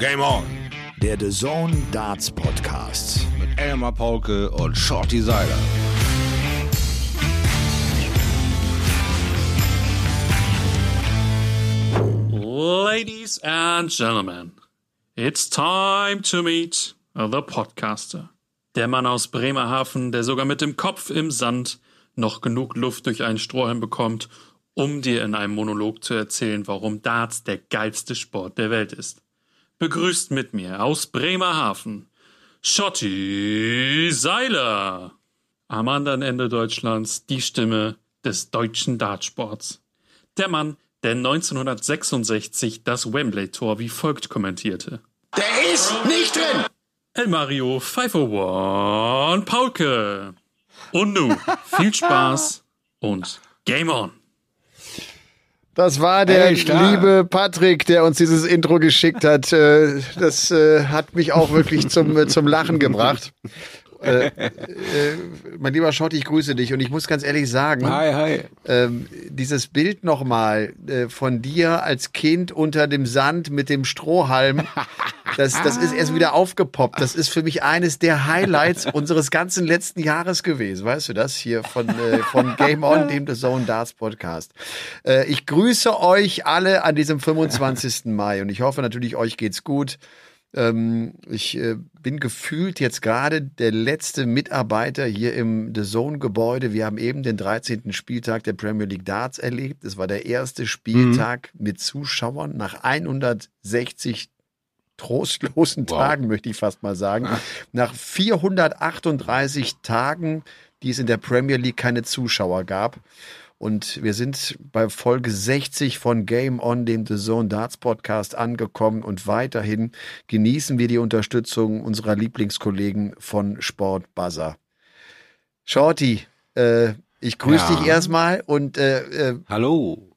Game On. Der The Zone Darts Podcast. Mit Elmar Paulke und Shorty Seiler. Ladies and gentlemen, it's time to meet the podcaster. Der Mann aus Bremerhaven, der sogar mit dem Kopf im Sand noch genug Luft durch einen Strohhalm bekommt, um dir in einem Monolog zu erzählen, warum Darts der geilste Sport der Welt ist. Begrüßt mit mir aus Bremerhaven Schotti Seiler. Am anderen Ende Deutschlands die Stimme des deutschen Dartsports. Der Mann, der 1966 das Wembley-Tor wie folgt kommentierte. Der ist nicht drin! El Mario 501 Paulke. Und nun viel Spaß und Game On. Das war der Hey, liebe Patrick, der uns dieses Intro geschickt hat. Äh, Das äh, hat mich auch wirklich zum, äh, zum Lachen gebracht. Äh, äh, mein lieber Schott, ich grüße dich und ich muss ganz ehrlich sagen, Hi, hi. ähm, dieses Bild nochmal äh, von dir als Kind unter dem Sand mit dem Strohhalm, das, das ist erst wieder aufgepoppt. Das ist für mich eines der Highlights unseres ganzen letzten Jahres gewesen. Weißt du das hier von, äh, von Game On, dem The Zone Darts Podcast. Äh, ich grüße euch alle an diesem 25. Mai und ich hoffe natürlich, euch geht's gut. Ähm, ich äh, bin gefühlt jetzt gerade der letzte Mitarbeiter hier im The Zone Gebäude. Wir haben eben den 13. Spieltag der Premier League Darts erlebt. Es war der erste Spieltag mit Zuschauern nach 160 trostlosen Tagen, möchte ich fast mal sagen. Nach 438 Tagen, die es in der Premier League keine Zuschauer gab. Und wir sind bei Folge 60 von Game On, dem The Zone Darts Podcast, angekommen. Und weiterhin genießen wir die Unterstützung unserer Lieblingskollegen von Sport Buzzer. Shorty, äh, ich grüße Ja. dich erstmal. Und äh, äh, Hallo.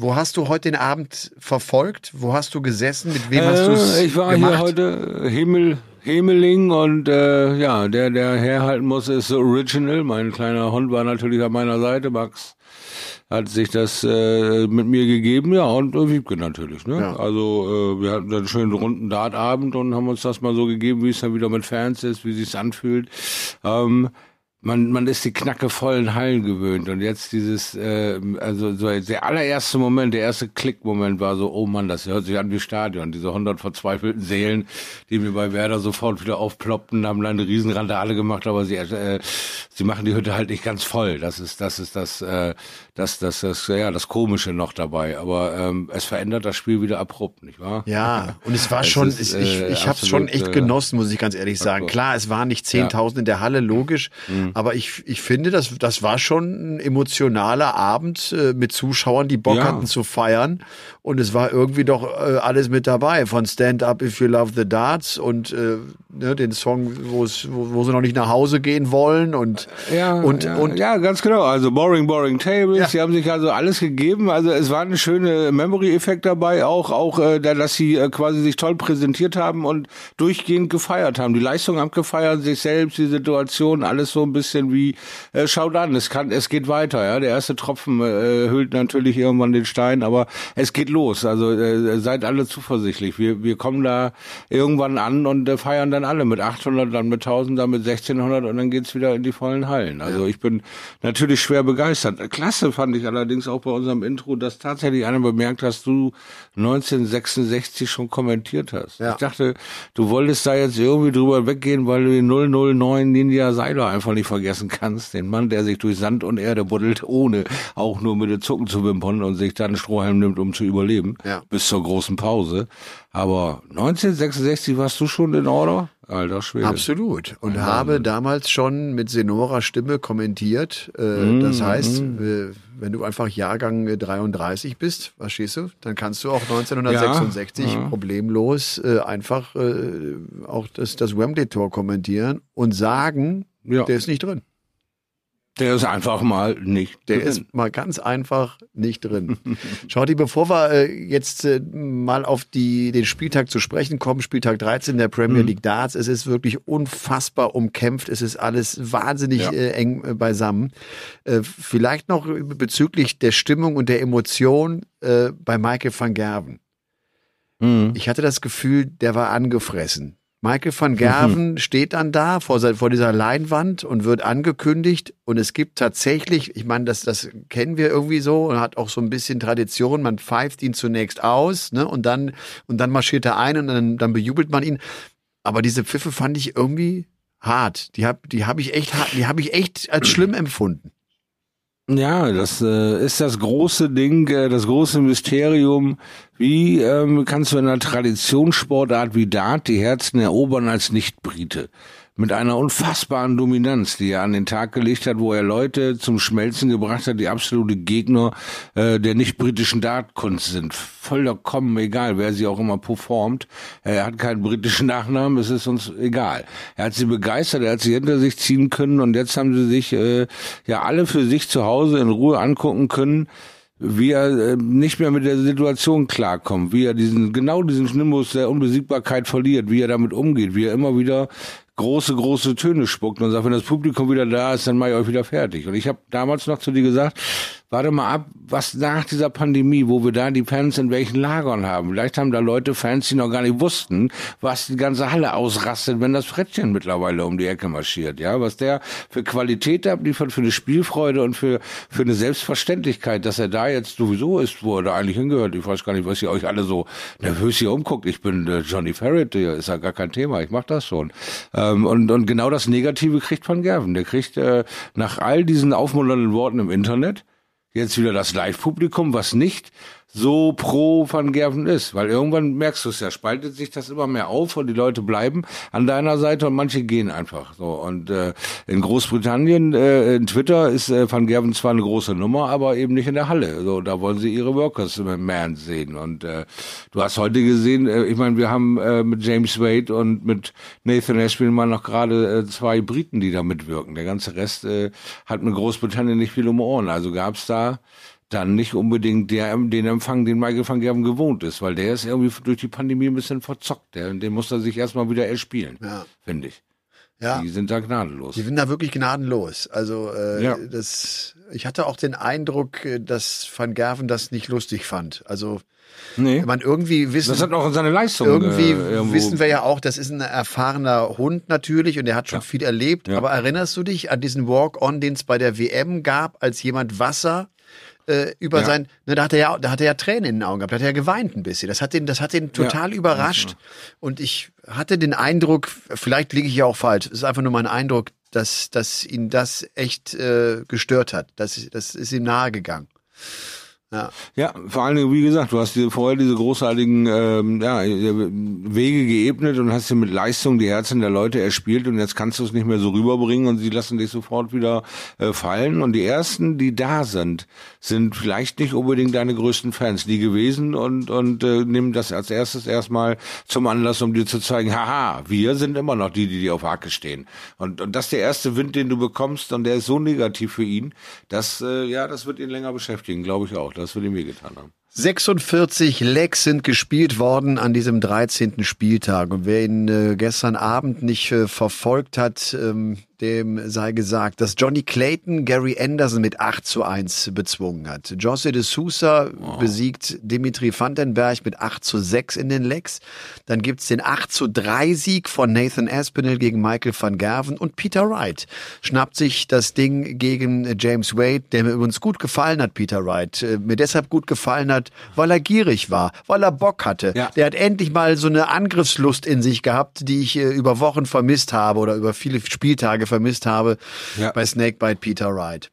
Wo hast du heute den Abend verfolgt? Wo hast du gesessen? Mit wem hast du es Äh, ich war gemacht? hier heute Himmel, Himmeling und äh, ja, der, der herhalten muss, ist The Original. Mein kleiner Hund war natürlich an meiner Seite. Max hat sich das äh, mit mir gegeben, ja, und äh, Wiebke natürlich. Ne? Ja. Also äh, wir hatten dann einen schönen runden Dartabend und haben uns das mal so gegeben, wie es dann wieder mit Fans ist, wie sich's anfühlt. Ähm, man, man ist die knackevollen Hallen gewöhnt und jetzt dieses, äh, also so der allererste Moment, der erste Klickmoment war so, oh Mann, das hört sich an wie Stadion. Diese hundert verzweifelten Seelen, die mir bei Werder sofort wieder aufploppten, haben eine Riesenrandale gemacht, aber sie, äh, sie machen die Hütte halt nicht ganz voll. Das ist, das ist das, äh, das, das, das, ja, das Komische noch dabei. Aber ähm, es verändert das Spiel wieder abrupt, nicht wahr? Ja, und es war Es schon, ist, ich, äh, ich habe es schon echt äh, genossen, muss ich ganz ehrlich sagen. Klar, es waren nicht 10.000 in der Halle, logisch, Mhm. Aber ich, ich finde, das, das war schon ein emotionaler Abend äh, mit Zuschauern, die Bock Ja. hatten zu feiern. Und es war irgendwie doch äh, alles mit dabei, von Stand Up If You Love the Darts und äh, ne, den Song, wo, es, wo, sie noch nicht nach Hause gehen wollen und, Ja, und, ja, und ja, ganz genau. Also Boring, Boring Tables. Ja. Sie haben sich also alles gegeben. Also es war ein schöner Memory-Effekt dabei, auch auch, äh, da- dass sie äh, quasi sich toll präsentiert haben und durchgehend gefeiert haben. Die Leistung haben gefeiert, sich selbst, die Situation, alles so ein bisschen wie äh, schaut an, es kann, es geht weiter. Ja, der erste Tropfen äh, hüllt natürlich irgendwann den Stein, aber es geht los. Also äh, seid alle zuversichtlich. Wir wir kommen da irgendwann an und äh, feiern dann alle mit 800, dann mit 1000, dann mit 1600 und dann geht's wieder in die vollen Hallen. Also ich bin natürlich schwer begeistert. Klasse fand ich allerdings auch bei unserem Intro, dass tatsächlich einer bemerkt, dass du 1966 schon kommentiert hast. Ja. Ich dachte, du wolltest da jetzt irgendwie drüber weggehen, weil du den 009 Ninja Seiler einfach nicht vergessen kannst. Den Mann, der sich durch Sand und Erde buddelt, ohne auch nur mit den Zucken zu wimpern und sich dann Strohhalm nimmt, um zu überleben. Ja. Bis zur großen Pause. Aber 1966 warst du schon in Order? Alter Schwede. Absolut. Und habe damals schon mit Senora Stimme kommentiert. Äh, Mm, das heißt, äh, wenn du einfach Jahrgang äh, 33 bist, verstehst du, dann kannst du auch 1966 Ja, ja. problemlos äh, einfach äh, auch das, das Wembley-Tor kommentieren und sagen, Ja. der ist nicht drin. Der ist einfach mal nicht. Der drin. ist mal ganz einfach nicht drin. Schauti, bevor wir äh, jetzt äh, mal auf die, den Spieltag zu sprechen kommen, Spieltag 13 der Mhm. Premier League Darts, es ist wirklich unfassbar umkämpft, es ist alles wahnsinnig Ja. äh, eng beisammen. Vielleicht noch bezüglich der Stimmung und der Emotion bei Michael van Gerven. Mhm. Ich hatte das Gefühl, der war angefressen. Michael van Gerven steht dann da vor, vor dieser Leinwand und wird angekündigt. Und es gibt tatsächlich, ich meine, das, das kennen wir irgendwie so und hat auch so ein bisschen Tradition. Man pfeift ihn zunächst aus, ne? Und dann, und dann marschiert er ein und dann, dann bejubelt man ihn. Aber diese Pfiffe fand ich irgendwie hart. Die habe die hab ich echt hart, die habe ich echt als schlimm empfunden. Ja, das äh, ist das große Ding, äh, das große Mysterium. Wie ähm, kannst du in einer Traditionssportart wie Dart die Herzen erobern als Nicht-Brite? Mit einer unfassbaren Dominanz, die er an den Tag gelegt hat, wo er Leute zum Schmelzen gebracht hat, die absolute Gegner äh, der nicht-britischen Dartkunst sind. Vollkommen egal, wer sie auch immer performt. Er hat keinen britischen Nachnamen, es ist uns egal. Er hat sie begeistert, er hat sie hinter sich ziehen können und jetzt haben sie sich äh, ja alle für sich zu Hause in Ruhe angucken können wie er äh, nicht mehr mit der Situation klarkommt, wie er diesen genau diesen Nimbus der Unbesiegbarkeit verliert, wie er damit umgeht, wie er immer wieder große, große Töne spuckt und sagt, wenn das Publikum wieder da ist, dann mache ich euch wieder fertig. Und ich habe damals noch zu dir gesagt, warte mal ab, was nach dieser Pandemie, wo wir da die Fans in welchen Lagern haben. Vielleicht haben da Leute Fans, die noch gar nicht wussten, was die ganze Halle ausrastet, wenn das Frettchen mittlerweile um die Ecke marschiert. Ja, was der für Qualität abliefert, für eine Spielfreude und für, für eine Selbstverständlichkeit, dass er da jetzt sowieso ist, wo er da eigentlich hingehört. Ich weiß gar nicht, was ihr euch alle so nervös hier umguckt. Ich bin äh, Johnny Ferret, der ist ja gar kein Thema. Ich mach das schon. Ähm, und, und genau das Negative kriegt Van Gerven. Der kriegt äh, nach all diesen aufmunternden Worten im Internet jetzt wieder das Live-Publikum, was nicht so pro Van Gerven ist, weil irgendwann merkst du es ja, spaltet sich das immer mehr auf und die Leute bleiben an deiner Seite und manche gehen einfach so. Und äh, in Großbritannien, äh, in Twitter ist äh, Van Gerven zwar eine große Nummer, aber eben nicht in der Halle. So, da wollen sie ihre Workers Man sehen. Und äh, du hast heute gesehen, äh, ich meine, wir haben äh, mit James Wade und mit Nathan Ashby mal noch gerade äh, zwei Briten, die da mitwirken. Der ganze Rest äh, hat mit Großbritannien nicht viel um Ohren. Also gab es da dann nicht unbedingt der, den Empfang, den Michael van Gerven gewohnt ist, weil der ist irgendwie durch die Pandemie ein bisschen verzockt. Der, den muss er sich erstmal wieder erspielen, Ja. finde ich. Ja. Die sind da gnadenlos. Die sind da wirklich gnadenlos. Also äh, Ja. das, ich hatte auch den Eindruck, äh, dass Van Gerven das nicht lustig fand. Also Nee. man irgendwie wissen, Das hat auch seine Leistung. irgendwie äh, wissen wir ja auch, das ist ein erfahrener Hund natürlich und der hat schon Ja. viel erlebt. Ja. Aber erinnerst du dich an diesen Walk-on, den es bei der WM gab, als jemand Wasser äh, über Ja. sein, ne, da hat er ja, da hat er ja Tränen in den Augen gehabt, da hat er ja geweint ein bisschen. Das hat den, das hat den total überrascht. Und ich hatte den Eindruck, vielleicht liege ich ja auch falsch, es ist einfach nur mein Eindruck, dass, dass ihn das echt äh, gestört hat. Das, das ist ihm nahe gegangen. Ja. Ja, vor allen Dingen, wie gesagt, du hast dir vorher diese großartigen ähm, ja, Wege geebnet und hast dir mit Leistung die Herzen der Leute erspielt und jetzt kannst du es nicht mehr so rüberbringen und sie lassen dich sofort wieder äh, fallen. Und die ersten, die da sind, sind vielleicht nicht unbedingt deine größten Fans, die gewesen und, und äh, nehmen das als erstes erstmal zum Anlass, um dir zu zeigen, haha, wir sind immer noch die, die dir auf Hacke stehen. Und, und das ist der erste Wind, den du bekommst und der ist so negativ für ihn, dass, äh, ja, das wird ihn länger beschäftigen, glaube ich auch. Das wird ihm wehgetan haben. 46 Lecks sind gespielt worden an diesem 13. Spieltag. Und wer ihn äh, gestern Abend nicht äh, verfolgt hat, ähm, dem sei gesagt, dass Johnny Clayton Gary Anderson mit 8 zu 1 bezwungen hat. José de Sousa besiegt Dimitri Vandenberg mit 8 zu 6 in den Lecks. Dann gibt's den 8 zu 3 Sieg von Nathan Aspinall gegen Michael van Gerven und Peter Wright schnappt sich das Ding gegen James Wade, der mir übrigens gut gefallen hat, Peter Wright. Äh, mir deshalb gut gefallen hat, weil er gierig war, weil er Bock hatte. Ja. Der hat endlich mal so eine Angriffslust in sich gehabt, die ich äh, über Wochen vermisst habe oder über viele Spieltage vermisst habe Ja. bei Snakebite Peter Wright.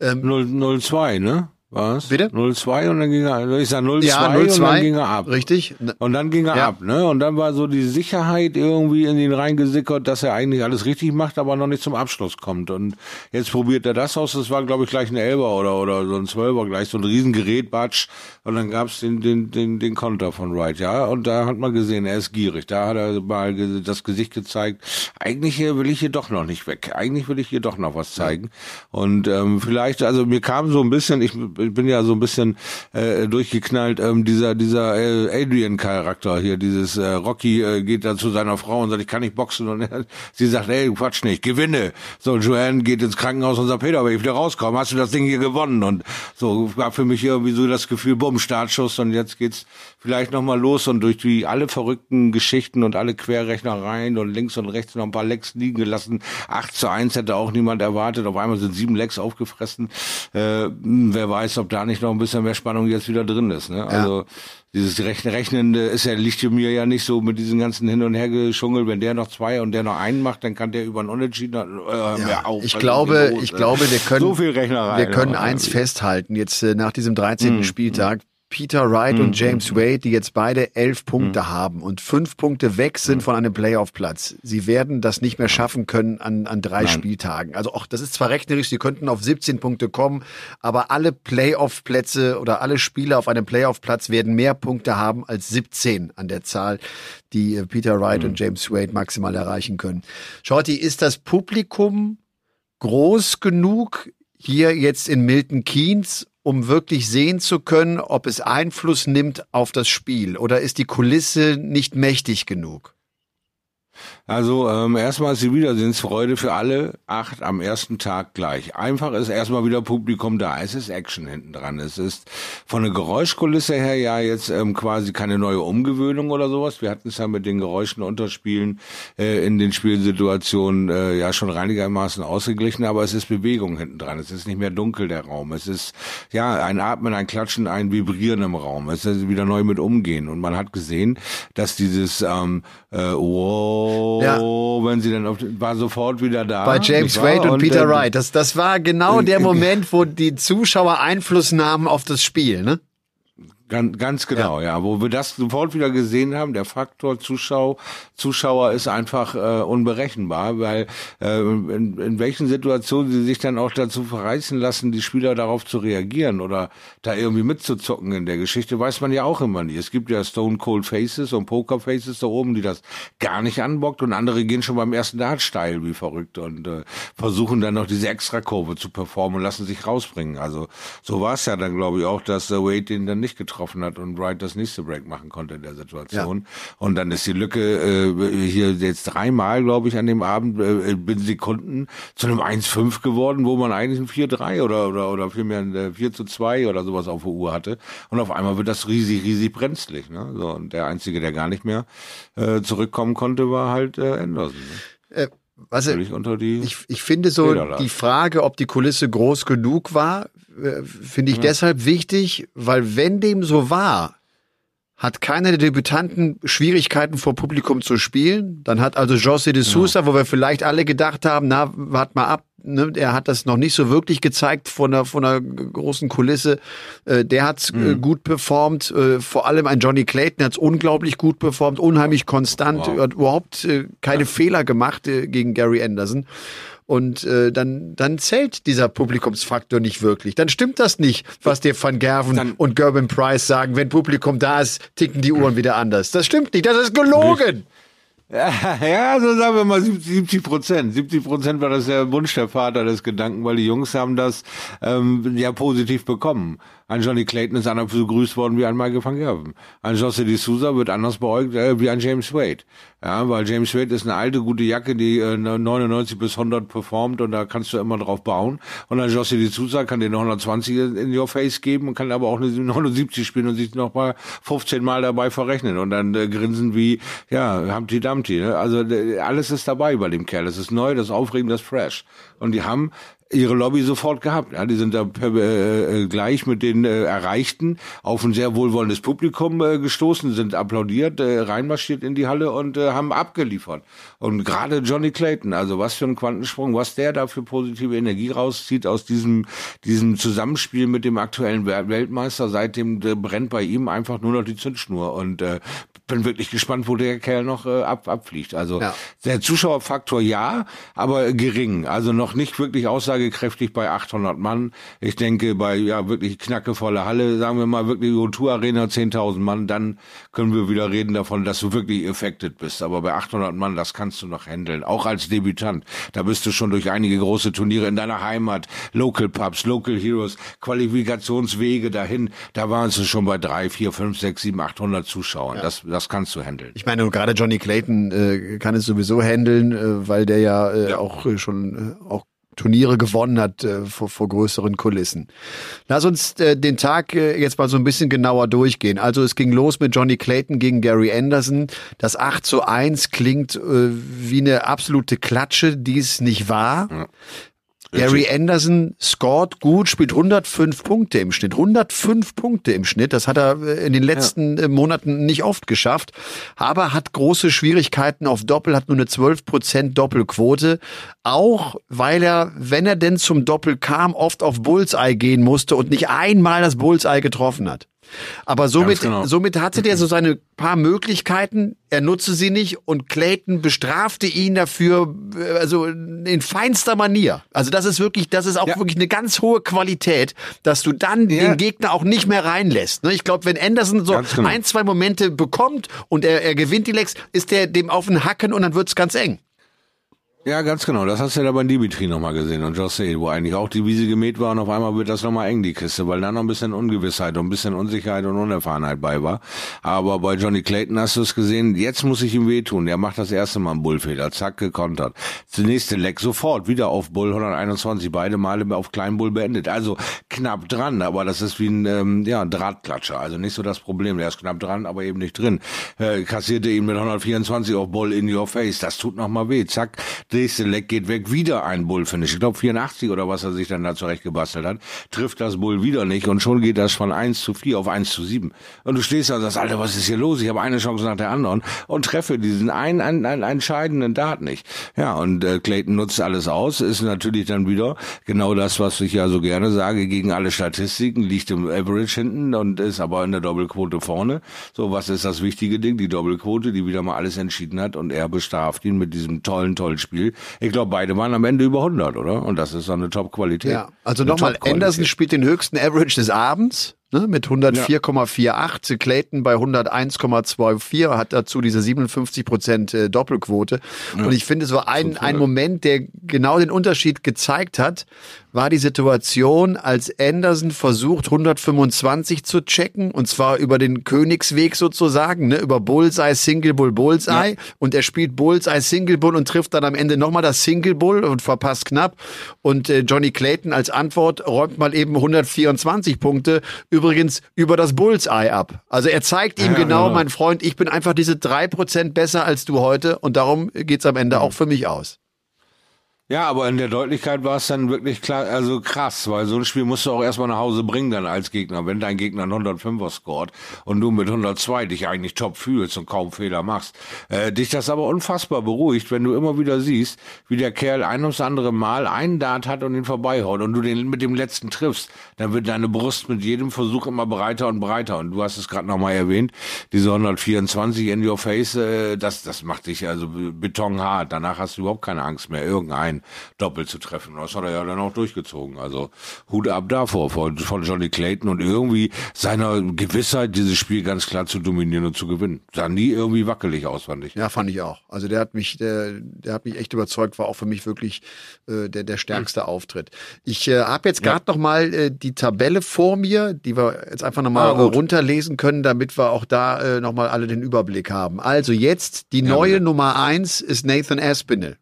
0-2, ne? Was? Bitte? 0-2 und dann ging er, ich sag 0-2 Ja, und 0-2. dann ging er ab. Richtig. Und dann ging er Ja. ab, ne? Und dann war so die Sicherheit irgendwie in ihn reingesickert, dass er eigentlich alles richtig macht, aber noch nicht zum Abschluss kommt. Und jetzt probiert er das aus. Das war, glaube ich, gleich ein Elber oder, oder so ein Zwölfer, gleich so ein Riesengerät, Batsch. Und dann gab's den, den, den, den Konter von Wright, ja. Und da hat man gesehen, er ist gierig. Da hat er mal das Gesicht gezeigt. Eigentlich hier will ich hier doch noch nicht weg. Eigentlich will ich hier doch noch was zeigen. Und ähm, vielleicht, also mir kam so ein bisschen, ich bin ja so ein bisschen äh, durchgeknallt, ähm, dieser dieser äh, Adrian-Charakter hier, dieses äh, Rocky äh, geht da zu seiner Frau und sagt, ich kann nicht boxen und er, sie sagt, ey, Quatsch nicht, gewinne. So, Joanne geht ins Krankenhaus und sagt, Peter, aber ich wieder rauskommen, hast du das Ding hier gewonnen? Und so war für mich irgendwie so das Gefühl, bumm, Startschuss und jetzt geht's vielleicht nochmal los und durch die alle verrückten Geschichten und alle Querrechnereien und links und rechts noch ein paar Lecks liegen gelassen. 8 zu 1 hätte auch niemand erwartet. Auf einmal sind sieben Lecks aufgefressen. Äh, wer weiß, ob da nicht noch ein bisschen mehr Spannung jetzt wieder drin ist. Ne? Also dieses Rechnen, Rechnen äh, ist ja, liegt mir ja nicht so mit diesen ganzen Hin- und Hergeschungel. Wenn der noch zwei und der noch einen macht, dann kann der über einen Unentschieden äh, Ja, mehr auf. ich Also glaube, los, ich ne? glaube, wir können, so wir können ne? eins festhalten, jetzt äh, nach diesem 13. Hm, Spieltag. Peter Wright und James Wade, die jetzt beide elf Punkte haben und fünf Punkte weg sind von einem Playoff-Platz. Sie werden das nicht mehr schaffen können an, an drei Spieltagen. Also auch, das ist zwar rechnerisch, sie könnten auf 17 Punkte kommen, aber alle Playoff-Plätze oder alle Spieler auf einem Playoff-Platz werden mehr Punkte haben als 17 an der Zahl, die äh, Peter Wright und James Wade maximal erreichen können. Shorty, ist das Publikum groß genug hier jetzt in Milton Keynes, um wirklich sehen zu können, ob es Einfluss nimmt auf das Spiel? Oder ist die Kulisse nicht mächtig genug? Also ähm, erstmal ist die Wiedersehensfreude für alle acht am ersten Tag gleich. Einfach ist erstmal wieder Publikum da. Es ist Action hinten dran. Es ist von der Geräuschkulisse her ja jetzt ähm, quasi keine neue Umgewöhnung oder sowas. Wir hatten es ja mit den Geräuschen unterspielen äh, in den Spielsituationen äh, ja schon einigermaßen ausgeglichen, aber es ist Bewegung hinten dran. Es ist nicht mehr dunkel der Raum. Es ist ja ein Atmen, ein Klatschen, ein Vibrieren im Raum. Es ist wieder neu mit umgehen. Und man hat gesehen, dass dieses ähm, äh, wow, Ja. wenn sie dann auf, war sofort wieder da. Bei James? Wade und, Peter äh, Wright. Das, das war genau der Moment, wo die Zuschauer Einfluss nahmen auf das Spiel, ne? Ganz, ganz genau, ja. Wo wir das sofort wieder gesehen haben, der Faktor Zuschau, Zuschauer ist einfach äh, unberechenbar, weil äh, in, in welchen Situationen sie sich dann auch dazu verreißen lassen, die Spieler darauf zu reagieren oder da irgendwie mitzuzocken in der Geschichte, weiß man ja auch immer nie. Es gibt ja Stone Cold Faces und Poker Faces da oben, die das gar nicht anbockt und andere gehen schon beim ersten Dart steil wie verrückt und äh, versuchen dann noch diese Extrakurve zu performen und lassen sich rausbringen. Also so war es ja dann, glaube ich, auch, dass äh, Wade den dann nicht getroffen hat und Wright das nächste Break machen konnte in der Situation. Und dann ist die Lücke äh, hier jetzt dreimal, glaube ich, an dem Abend äh, binnen Sekunden zu einem 1-5 geworden, wo man eigentlich ein 4-3 oder, oder, oder vielmehr ein äh, 4 zu 2 oder sowas auf der Uhr hatte. Und auf einmal wird das riesig, riesig brenzlig. Ne? So, und der Einzige, der gar nicht mehr äh, zurückkommen konnte, war halt äh, Anderson. Ne? Äh, was, unter die ich, ich finde so die Frage, ob die Kulisse groß genug war, äh, finde ich deshalb wichtig, weil wenn dem so war, hat keiner der Debütanten Schwierigkeiten vor Publikum zu spielen. Dann hat also José de Sousa, wo wir vielleicht alle gedacht haben, na, wart mal ab, ne, er hat das noch nicht so wirklich gezeigt von einer, von einer großen Kulisse. Äh, der hat äh, gut performt, äh, vor allem ein Johnny Clayton hat unglaublich gut performt, unheimlich konstant, Wow. hat überhaupt äh, keine Fehler gemacht äh, gegen Gary Anderson. Und äh, dann, dann zählt dieser Publikumsfaktor nicht wirklich. Dann stimmt das nicht, was dir Van Gerven Dann- und Gerben Price sagen. Wenn Publikum da ist, ticken die Uhren wieder anders. Das stimmt nicht. Das ist gelogen. Ja, so sagen wir mal 70 Prozent. 70 Prozent war das der Wunsch der Vater des Gedanken, weil die Jungs haben das ähm, ja positiv bekommen. Ein Johnny Clayton ist anders begrüßt worden wie ein Michael van Gerven. Ein José de Souza wird anders beäugt äh, wie ein James Wade. Ja, weil James Wade ist eine alte, gute Jacke, die äh, 99 bis 100 performt und da kannst du immer drauf bauen. Und ein José de Souza kann dir eine 120 in your face geben und kann aber auch eine 79 spielen und sich noch mal 15 Mal dabei verrechnen und dann äh, grinsen wie, ja, Humpty Dumpty. Ne? Also alles ist dabei bei dem Kerl. Das ist neu, das ist aufregend, das ist fresh. Und die haben ihre Lobby sofort gehabt. Ja, die sind da äh, äh, gleich mit den äh, Erreichten auf ein sehr wohlwollendes Publikum äh, gestoßen, sind applaudiert, äh, reinmarschiert in die Halle und äh, haben abgeliefert. Und gerade Johnny Clayton, also was für ein Quantensprung, was der da für positive Energie rauszieht aus diesem, diesem Zusammenspiel mit dem aktuellen Wel- Weltmeister, seitdem brennt bei ihm einfach nur noch die Zündschnur und äh, bin wirklich gespannt, wo der Kerl noch äh, ab, abfliegt. Also Ja. der Zuschauerfaktor ja, aber gering. Also noch nicht wirklich aussagekräftig bei 800 Mann. Ich denke bei ja wirklich knackevolle Halle, sagen wir mal wirklich O2 Arena 10.000 Mann, dann können wir wieder reden davon, dass du wirklich affected bist. Aber bei 800 Mann, das kannst du noch handeln. Auch als Debütant. Da bist du schon durch einige große Turniere in deiner Heimat, Local Pubs, Local Heroes, Qualifikationswege dahin. Da waren sie schon bei drei, vier, fünf, sechs, sieben, 800 Zuschauern. Das, das kannst du handeln. Ich meine, gerade Johnny Clayton äh, kann es sowieso handeln, äh, weil der ja, äh, Ja. auch äh, schon äh, auch Turniere gewonnen hat äh, vor, vor größeren Kulissen. Lass uns äh, den Tag äh, jetzt mal so ein bisschen genauer durchgehen. Also es ging los mit Johnny Clayton gegen Gary Anderson. Das 8 zu 1 klingt äh, wie eine absolute Klatsche, die es nicht war. Ja. Gary Anderson scored gut, spielt 105 Punkte im Schnitt. 105 Punkte im Schnitt. Das hat er äh, in den letzten ja. Äh, Monaten nicht oft geschafft. Aber hat große Schwierigkeiten auf Doppel, hat nur eine 12% Doppelquote. Auch weil er, wenn er denn zum Doppel kam, oft auf Bullseye gehen musste und nicht einmal das Bullseye getroffen hat. Aber somit, genau. somit hatte der so seine paar Möglichkeiten, er nutze sie nicht und Clayton bestrafte ihn dafür, äh, also in feinster Manier. Also das ist wirklich, das ist auch ja. wirklich eine ganz hohe Qualität, dass du dann ja. den Gegner auch nicht mehr reinlässt. Ne? Ich glaube, wenn Anderson so genau. ein, zwei Momente bekommt und er, er gewinnt die Lecks, ist der dem auf den Hacken und dann wird's ganz eng. Ja, ganz genau. Das hast du ja da bei Dimitri nochmal gesehen und Jose, wo eigentlich auch die Wiese gemäht war und auf einmal wird das nochmal eng, die Kiste, weil da noch ein bisschen Ungewissheit und ein bisschen Unsicherheit und Unerfahrenheit bei war. Aber bei Johnny Clayton hast du es gesehen, jetzt muss ich ihm wehtun. Er macht das erste Mal einen Bullfehler, zack, gekontert. Das nächste Leck sofort, wieder auf Bull 121, beide Male auf Klein Bull beendet. Also knapp dran, aber das ist wie ein ähm, ja, Drahtklatscher. Also nicht so das Problem. Der ist knapp dran, aber eben nicht drin. Äh, kassierte ihn mit 124 auf Bull in your face. Das tut nochmal weh. Zack nächste Leck geht weg, wieder ein Bullfinish. Ich glaube 84 oder was er sich dann da zurecht gebastelt hat, trifft das Bull wieder nicht und schon geht das von 1 zu 4 auf 1 zu 7. Und du stehst da und sagst, Alter, was ist hier los? Ich habe eine Chance nach der anderen und treffe diesen einen, einen, einen entscheidenden Dart nicht. Ja, und äh, Clayton nutzt alles aus, ist natürlich dann wieder genau das, was ich ja so gerne sage, gegen alle Statistiken, liegt im Average hinten und ist aber in der Doppelquote vorne. So, was ist das wichtige Ding? Die Doppelquote, die wieder mal alles entschieden hat und er bestraft ihn mit diesem tollen, tollen Spiel ich glaube, beide waren am Ende über 100, oder? Und das ist dann eine Top-Qualität. Ja, also nochmal, Anderson spielt den höchsten Average des Abends ne, mit 104,48, ja. Clayton bei 101,24, hat dazu diese 57 Prozent äh, Doppelquote. Ja. Und ich finde, es war ein, ein Moment, der genau den Unterschied gezeigt hat, war die Situation, als Anderson versucht, 125 zu checken, und zwar über den Königsweg sozusagen, ne, über Bullseye, Single Bull, Bullseye, ja. und er spielt Bullseye, Single Bull und trifft dann am Ende nochmal das Single Bull und verpasst knapp. Und äh, Johnny Clayton als Antwort räumt mal eben 124 Punkte übrigens über das Bullseye ab. Also er zeigt ihm ja, genau, genau, mein Freund, ich bin einfach diese drei Prozent besser als du heute und darum geht's am Ende auch für mich aus. Ja, aber in der Deutlichkeit war es dann wirklich klar, also krass, weil so ein Spiel musst du auch erstmal nach Hause bringen dann als Gegner. Wenn dein Gegner einen 105er scored und du mit 102 dich eigentlich top fühlst und kaum Fehler machst, äh, dich das aber unfassbar beruhigt, wenn du immer wieder siehst, wie der Kerl ein ums andere Mal einen Dart hat und ihn vorbeihaut und du den mit dem letzten triffst, dann wird deine Brust mit jedem Versuch immer breiter und breiter. Und du hast es gerade nochmal erwähnt, diese 124 in your face, äh, das, das macht dich also betonhart. Danach hast du überhaupt keine Angst mehr, doppelt zu treffen. Das hat er ja dann auch durchgezogen. Also Hut ab davor von, von Johnny Clayton und irgendwie seiner Gewissheit, dieses Spiel ganz klar zu dominieren und zu gewinnen. Sah nie irgendwie wackelig aus, fand ich. Ja, fand ich auch. Also der hat mich, der, der hat mich echt überzeugt, war auch für mich wirklich äh, der, der stärkste mhm. Auftritt. Ich äh, habe jetzt gerade ja. noch mal äh, die Tabelle vor mir, die wir jetzt einfach noch mal ah, runterlesen können, damit wir auch da äh, noch mal alle den Überblick haben. Also jetzt die neue ja, Nummer eins ist Nathan Aspinall.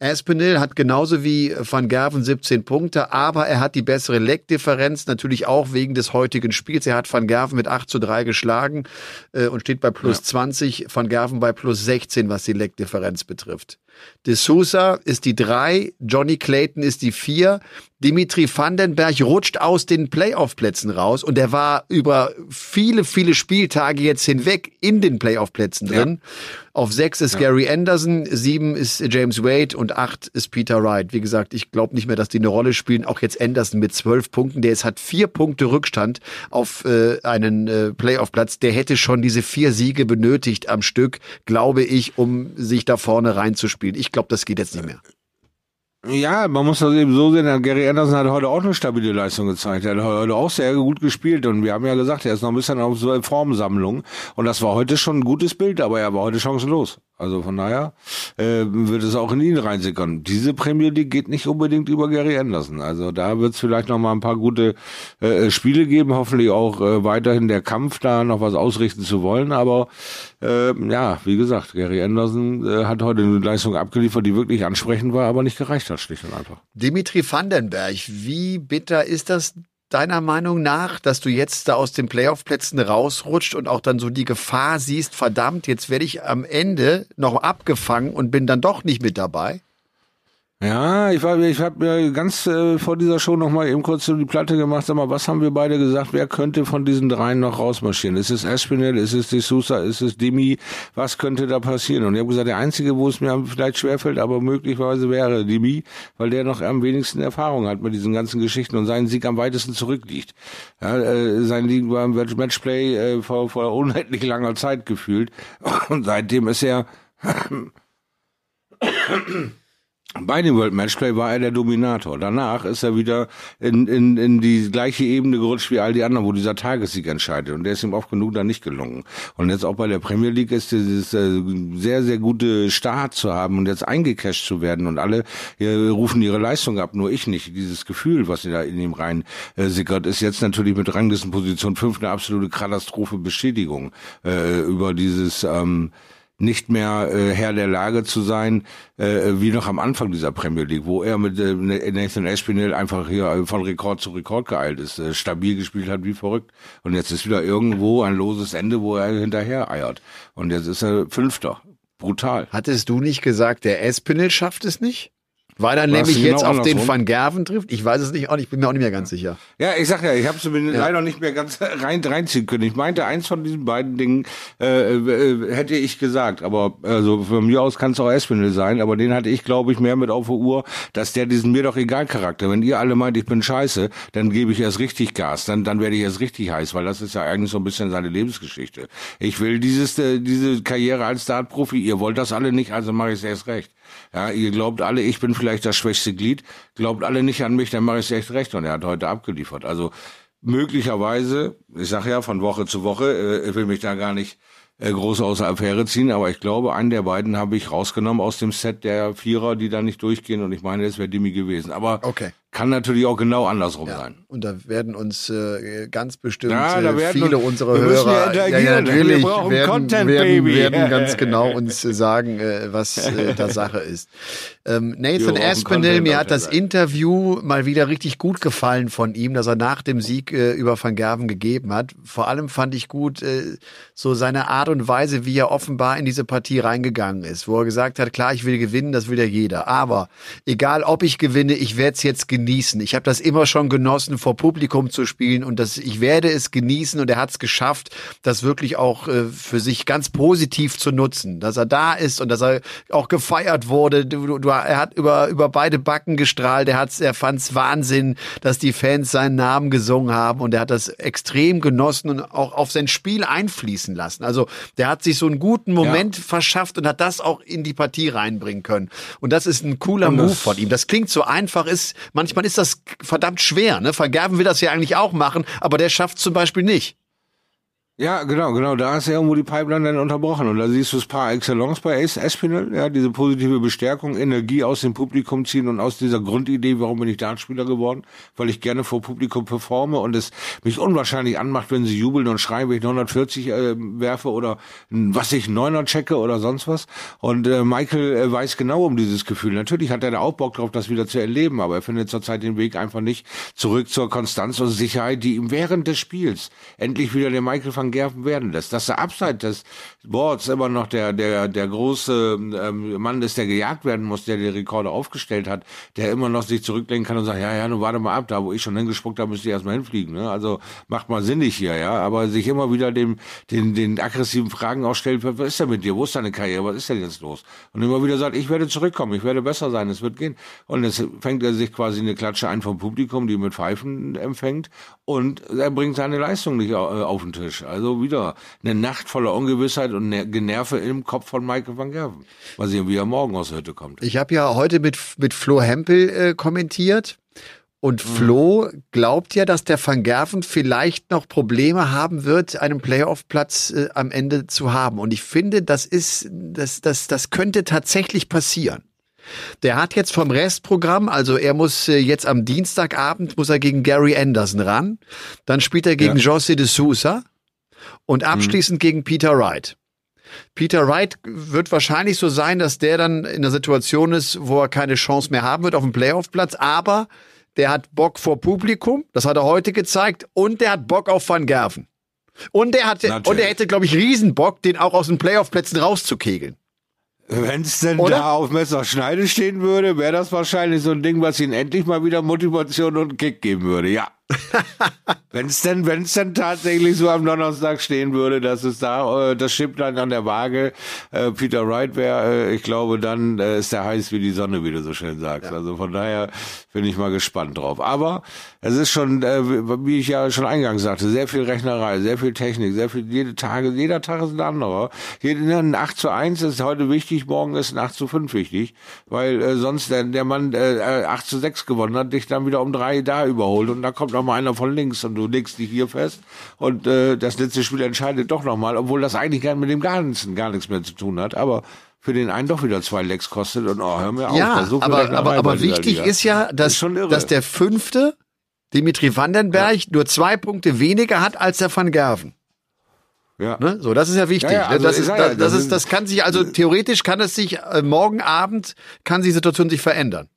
Aspinall hat genauso wie Van Gerven 17 Punkte, aber er hat die bessere Leckdifferenz, natürlich auch wegen des heutigen Spiels. Er hat Van Gerven mit 8 zu 3 geschlagen äh, und steht bei plus ja. 20, Van Gerven bei plus 16, was die Leckdifferenz betrifft. De Sousa ist die 3, Johnny Clayton ist die 4, Dimitri Vandenberg rutscht aus den Playoff-Plätzen raus und er war über viele, viele Spieltage jetzt hinweg in den Playoff-Plätzen drin. Ja. Auf 6 ist ja. Gary Anderson, 7 ist James Wade und 8 ist Peter Wright. Wie gesagt, ich glaube nicht mehr, dass die eine Rolle spielen. Auch jetzt Anderson mit 12 Punkten, der ist, hat vier Punkte Rückstand auf äh, einen äh, Playoff-Platz. Der hätte schon diese vier Siege benötigt am Stück, glaube ich, um sich da vorne reinzuspielen. Ich glaube, das geht jetzt nicht mehr. Ja, man muss das eben so sehen, Gary Anderson hat heute auch eine stabile Leistung gezeigt. Er hat heute auch sehr gut gespielt und wir haben ja gesagt, er ist noch ein bisschen auf so Formsammlung und das war heute schon ein gutes Bild, aber er war heute chancenlos. Also von daher äh, wird es auch in ihn reinsickern. Diese Premier League geht nicht unbedingt über Gary Anderson. Also da wird es vielleicht noch mal ein paar gute äh, Spiele geben. Hoffentlich auch äh, weiterhin der Kampf, da noch was ausrichten zu wollen. Aber äh, ja, wie gesagt, Gary Anderson äh, hat heute eine Leistung abgeliefert, die wirklich ansprechend war, aber nicht gereicht hat, schlicht und einfach. Dimitri Vandenberg, wie bitter ist das deiner Meinung nach, dass du jetzt da aus den Playoff-Plätzen rausrutscht und auch dann so die Gefahr siehst, verdammt, jetzt werde ich am Ende noch abgefangen und bin dann doch nicht mit dabei? Ja, ich war, ich habe mir ganz äh, vor dieser Show noch mal eben kurz so die Platte gemacht. Sag mal, was haben wir beide gesagt? Wer könnte von diesen dreien noch rausmarschieren? Ist es Espinel? Ist es De Sousa? Ist es Dimi? Was könnte da passieren? Und ich habe gesagt, der einzige, wo es mir vielleicht schwerfällt, aber möglicherweise wäre Dimi, weil der noch am wenigsten Erfahrung hat mit diesen ganzen Geschichten und seinen Sieg am weitesten zurückliegt. Ja, äh, sein Sieg war im Matchplay äh, vor, vor unendlich langer Zeit gefühlt und seitdem ist er bei dem World Matchplay war er der Dominator. Danach ist er wieder in, in, in die gleiche Ebene gerutscht wie all die anderen, wo dieser Tagessieg entscheidet. Und der ist ihm oft genug dann nicht gelungen. Und jetzt auch bei der Premier League ist dieses äh, sehr, sehr gute Start zu haben und jetzt eingecasht zu werden. Und alle äh, rufen ihre Leistung ab, nur ich nicht. Dieses Gefühl, was da in ihm rein äh, sickert, ist jetzt natürlich mit Ranglistenposition 5 eine absolute Katastrophe Bestätigung äh, über dieses... Ähm, nicht mehr äh, Herr der Lage zu sein, äh, wie noch am Anfang dieser Premier League, wo er mit äh, Nathan Espinel einfach hier von Rekord zu Rekord geeilt ist, äh, stabil gespielt hat wie verrückt. Und jetzt ist wieder irgendwo ein loses Ende, wo er hinterher eiert. Und jetzt ist er Fünfter. Brutal. Hattest du nicht gesagt, der Espinel schafft es nicht? Weil er nämlich genau jetzt auf den? Van Gerven trifft? Ich weiß es nicht, ich bin mir auch nicht mehr ganz sicher. Ja, ich sag ja, ich habe es mir leider nicht mehr ganz rein reinziehen können. Ich meinte, eins von diesen beiden Dingen äh, äh, hätte ich gesagt, aber also von mir aus kann es auch Espinel sein, aber den hatte ich, glaube ich, mehr mit auf der Uhr, dass der diesen mir doch egal Charakter. Wenn ihr alle meint, ich bin scheiße, dann gebe ich erst richtig Gas, dann dann werde ich erst richtig heiß, weil das ist ja eigentlich so ein bisschen seine Lebensgeschichte. Ich will dieses äh, diese Karriere als Startprofi. Ihr wollt das alle nicht, also mache ich es erst recht. Ja, ihr glaubt alle, ich bin vielleicht das schwächste Glied, glaubt alle nicht an mich, dann mache ich es echt recht. Und er hat heute abgeliefert. Also möglicherweise, ich sage ja von Woche zu Woche, äh, ich will mich da gar nicht äh, groß aus der Affäre ziehen, aber ich glaube, einen der beiden habe ich rausgenommen aus dem Set der Vierer, die da nicht durchgehen. Und ich meine, es wäre Dimi gewesen. Aber Okay. Kann natürlich auch genau andersrum Ja. sein. Und da werden uns äh, ganz bestimmt Ja, äh, viele uns- unserer wir müssen ja Hörer interagieren. Wir natürlich brauchen werden, Content, werden, Baby. werden ganz genau uns äh, sagen, äh, was äh, da Sache ist. Ähm, Nathan Aspinall, mir hat das. Interview mal wieder richtig gut gefallen von ihm, dass er nach dem Sieg äh, über Van Gerven gegeben hat. Vor allem fand ich gut so seine Art und Weise, wie er offenbar in diese Partie reingegangen ist, wo er gesagt hat, klar, ich will gewinnen, das will ja jeder. Aber egal, ob ich gewinne, ich werde es jetzt genießen. Ich habe das immer schon genossen, vor Publikum zu spielen und das, ich werde es genießen und er hat es geschafft, das wirklich auch äh, für sich ganz positiv zu nutzen, dass er da ist und dass er auch gefeiert wurde. Du, du, er hat über, über beide Backen gestrahlt, er, hat's, er fand es Wahnsinn, dass die Fans seinen Namen gesungen haben und er hat das extrem genossen und auch auf sein Spiel einfließen lassen. Also der hat sich so einen guten Moment verschafft und hat das auch in die Partie reinbringen können. Und das ist ein cooler Move von ihm. Das klingt so einfach, ist manchmal ist das verdammt schwer. Ne? Van Gerven will das ja eigentlich auch machen, aber der schafft zum Beispiel nicht. Ja, genau, genau. Da ist irgendwo die Pipeline dann unterbrochen. Und da siehst du es par excellence bei Ace Espinel, ja, diese positive Bestärkung, Energie aus dem Publikum ziehen und aus dieser Grundidee, warum bin ich Dartspieler geworden? Weil ich gerne vor Publikum performe und es mich unwahrscheinlich anmacht, wenn sie jubeln und schreien, wenn ich 140 äh, werfe oder was ich, Neuner checke oder sonst was. Und äh, Michael äh, weiß genau um dieses Gefühl. Natürlich hat er da auch Bock drauf, das wieder zu erleben, aber er findet zurzeit den Weg einfach nicht zurück zur Konstanz und Sicherheit, die ihm während des Spiels endlich wieder der Michael van Gerven werden lässt. Dass er abseits des Boards immer noch der, der, der große ähm, Mann ist, der gejagt werden muss, der die Rekorde aufgestellt hat, der immer noch sich zurücklehnen kann und sagt, ja, ja, nun warte mal ab, da wo ich schon hingespuckt habe, müsst ihr erstmal hinfliegen. Ne? Also macht mal sinnig hier, ja. Aber sich immer wieder dem, den, den aggressiven Fragen auch stellt, was ist denn mit dir? Wo ist deine Karriere? Was ist denn jetzt los? Und immer wieder sagt, ich werde zurückkommen, ich werde besser sein, es wird gehen. Und jetzt fängt er sich quasi eine Klatsche ein vom Publikum, die mit Pfeifen empfängt und er bringt seine Leistung nicht äh, auf den Tisch. Also wieder eine Nacht voller Ungewissheit und Ner- Generve im Kopf von Michael van Gerven. Mal sehen, wie er morgen aus der Hütte kommt. Ich habe ja heute mit, mit Flo Hempel äh, kommentiert Und Flo glaubt ja, dass der Van Gerven vielleicht noch Probleme haben wird, einen Playoff-Platz äh, am Ende zu haben. Und ich finde, das ist, das, das, das könnte tatsächlich passieren. Der hat jetzt vom Restprogramm, also er muss äh, jetzt am Dienstagabend muss er gegen Gary Anderson ran, dann spielt er gegen Ja. José de Sousa und abschließend gegen Peter Wright. Peter Wright wird wahrscheinlich so sein, dass der dann in der Situation ist, wo er keine Chance mehr haben wird auf dem Playoff-Platz, aber der hat Bock vor Publikum, das hat er heute gezeigt, und der hat Bock auf Van Gerven. Und der hatte, Natürlich. und er hätte, glaube ich, Riesenbock, den auch aus den Playoff-Plätzen rauszukegeln. Wenn es denn Oder? da auf Messerschneide stehen würde, wäre das wahrscheinlich so ein Ding, was ihnen endlich mal wieder Motivation und einen Kick geben würde. Ja. wenn es denn, wenn es denn tatsächlich so am Donnerstag stehen würde, dass es da äh, das Schipplein an der Waage äh, Peter Wright wäre, äh, ich glaube, dann äh, ist der heiß wie die Sonne, wie du so schön sagst. Also von daher bin ich mal gespannt drauf. Aber es ist schon, äh, wie ich ja schon eingangs sagte, sehr viel Rechnerei, sehr viel Technik, sehr viel, jede Tage, jeder Tag ist ein anderer. Jede, ne, ein 8 zu 1 ist heute wichtig, morgen ist ein 8 zu 5 wichtig, weil äh, sonst der, der Mann äh, 8 zu 6 gewonnen hat, dich dann wieder um drei da überholt und da kommt noch mal einer von links und du legst dich hier fest und äh, das letzte Spiel entscheidet doch noch mal, obwohl das eigentlich gar mit dem Ganzen gar nichts mehr zu tun hat, aber für den einen doch wieder zwei Lecks kostet und oh, hör mir auf. Ja, aber, aber, aber dieser wichtig ist ja, Das dass, ist dass der fünfte, Dimitri Vandenberg, nur zwei Punkte weniger hat als der Van Gerven. ja. Ne? So, das ist ja wichtig. Ja, ja, also das, ist, ja, das, das ist- das kann sich, also theoretisch kann es sich, äh, morgen Abend kann die Situation sich verändern.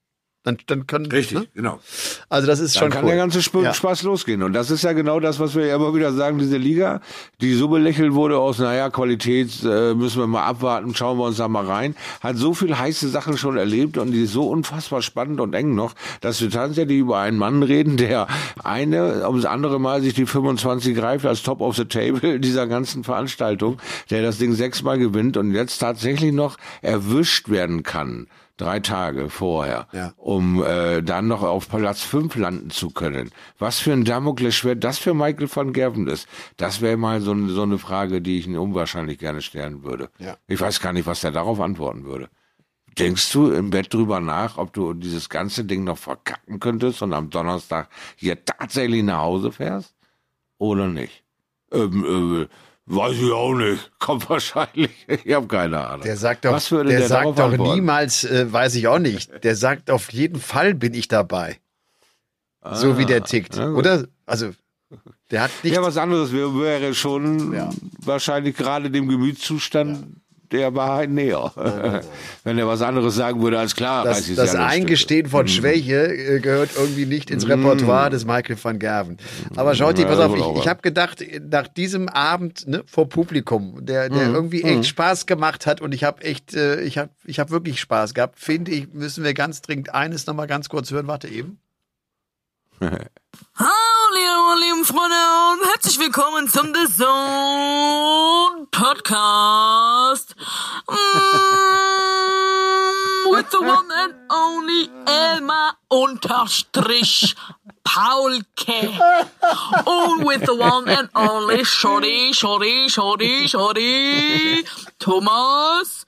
Dann, dann können, Richtig, Ne? genau. Also das ist Dann schon kann cool. der ganze Sp Ja. Spaß losgehen. Und das ist ja genau das, was wir ja immer wieder sagen, diese Liga, die so belächelt wurde aus, naja, Qualität äh, müssen wir mal abwarten, schauen wir uns da mal rein, hat so viel heiße Sachen schon erlebt und die ist so unfassbar spannend und eng noch, dass wir tatsächlich über einen Mann reden, der eine, ums andere Mal sich die 25 greift als Top of the Table dieser ganzen Veranstaltung, der das Ding sechsmal gewinnt und jetzt tatsächlich noch erwischt werden kann. Drei Tage vorher, Ja. um äh, dann noch auf Platz 5 landen zu können. Was für ein Damoklesschwert das für Michael van Gerven ist, das wäre mal so, eine- so eine Frage, die ich ihn unwahrscheinlich gerne stellen würde. Ja. Ich weiß gar nicht, was der darauf antworten würde. Denkst du im Bett drüber nach, ob du dieses ganze Ding noch verkacken könntest und am Donnerstag hier tatsächlich nach Hause fährst? Oder nicht? Ähm, äh, weiß ich auch nicht. Kommt wahrscheinlich. Ich habe keine Ahnung. Der sagt doch, Was würde der der sagt doch antworten? niemals, äh, weiß ich auch nicht. Der sagt auf jeden Fall bin ich dabei. so wie der tickt, Ah, ja gut. oder? Also der hat nicht. Ja, was anderes wäre, wäre schon Ja. wahrscheinlich gerade dem Gemütszustand der Wahrheit näher. Wenn er was anderes sagen würde als klar, das, ich's das ja Eingestehen von Schwäche äh, gehört irgendwie nicht ins Repertoire des Michael van Gerven. Aber schaut die, Ja, pass auf, ich, ich habe gedacht, nach diesem Abend ne, vor Publikum, der, der irgendwie echt Spaß gemacht hat und ich habe echt, äh, ich habe ich hab wirklich Spaß gehabt, finde ich, müssen wir ganz dringend eines nochmal ganz kurz hören. Warte eben. Hallo, lieben Freunde und herzlich willkommen zum The Zone Podcast. Mm, with the one and only Elmar unterstrich Paulke. Und with the one and only Shorty, Shorty, Shorty, Shorty, Thomas.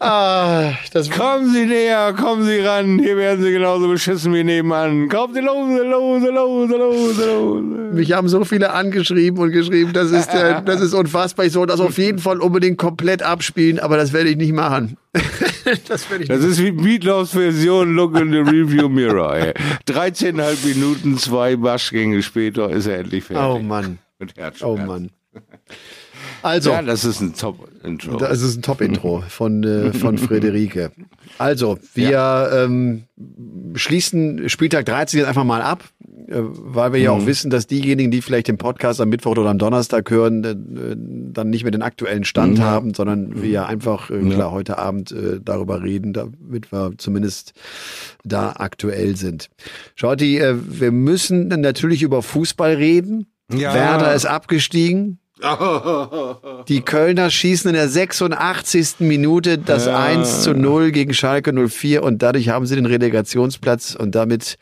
Ah, Kommen Sie näher, kommen Sie ran. Hier werden Sie genauso beschissen wie nebenan. Kommen Sie lose, lose, lose, lose, lose. Mich haben so viele angeschrieben und geschrieben, das ist, äh, das ist unfassbar. Ich soll das auf jeden Fall unbedingt komplett abspielen, aber das werde ich nicht machen. das werde ich Das ist wie Meatloafs Version Look in the Review Mirror. Ey. 13,5 Minuten, zwei Waschgänge später ist er endlich fertig. Oh Mann. Oh Mann. Also, Ja, das ist ein Top-Intro. das ist ein Top-Intro von, äh, von Friederike. Also, wir ähm, schließen Spieltag 13 jetzt einfach mal ab, äh, weil wir ja Mhm. auch wissen, dass diejenigen, die vielleicht den Podcast am Mittwoch oder am Donnerstag hören, äh, dann nicht mehr den aktuellen Stand Mhm. haben, sondern wir ja einfach, äh, klar, heute Abend äh, darüber reden, damit wir zumindest da aktuell sind. Schaut, die, äh, wir müssen natürlich über Fußball reden. Ja. Werder ist abgestiegen. Die Kölner schießen in der 86. Minute das 1 zu 0 gegen Schalke 04 und dadurch haben sie den Relegationsplatz und damit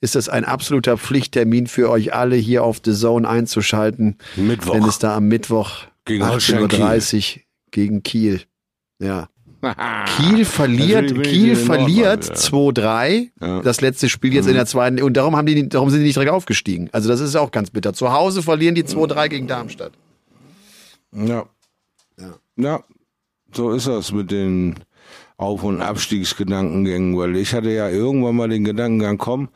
ist es ein absoluter Pflichttermin für euch alle hier auf The Zone einzuschalten, Mittwoch. wenn es da am Mittwoch Gegen Holstein 18.30 Uhr gegen Kiel. Ja. Kiel verliert, Kiel verliert Nordrhein, 2-3. Ja. Das letzte Spiel jetzt in der zweiten. Und darum haben die, darum sind die nicht direkt aufgestiegen. Also das ist auch ganz bitter. Zu Hause verlieren die 2-3 gegen Darmstadt. Ja. ja. so ist das mit den Auf- und Abstiegsgedankengängen, weil ich hatte ja irgendwann mal den Gedankengang, komm,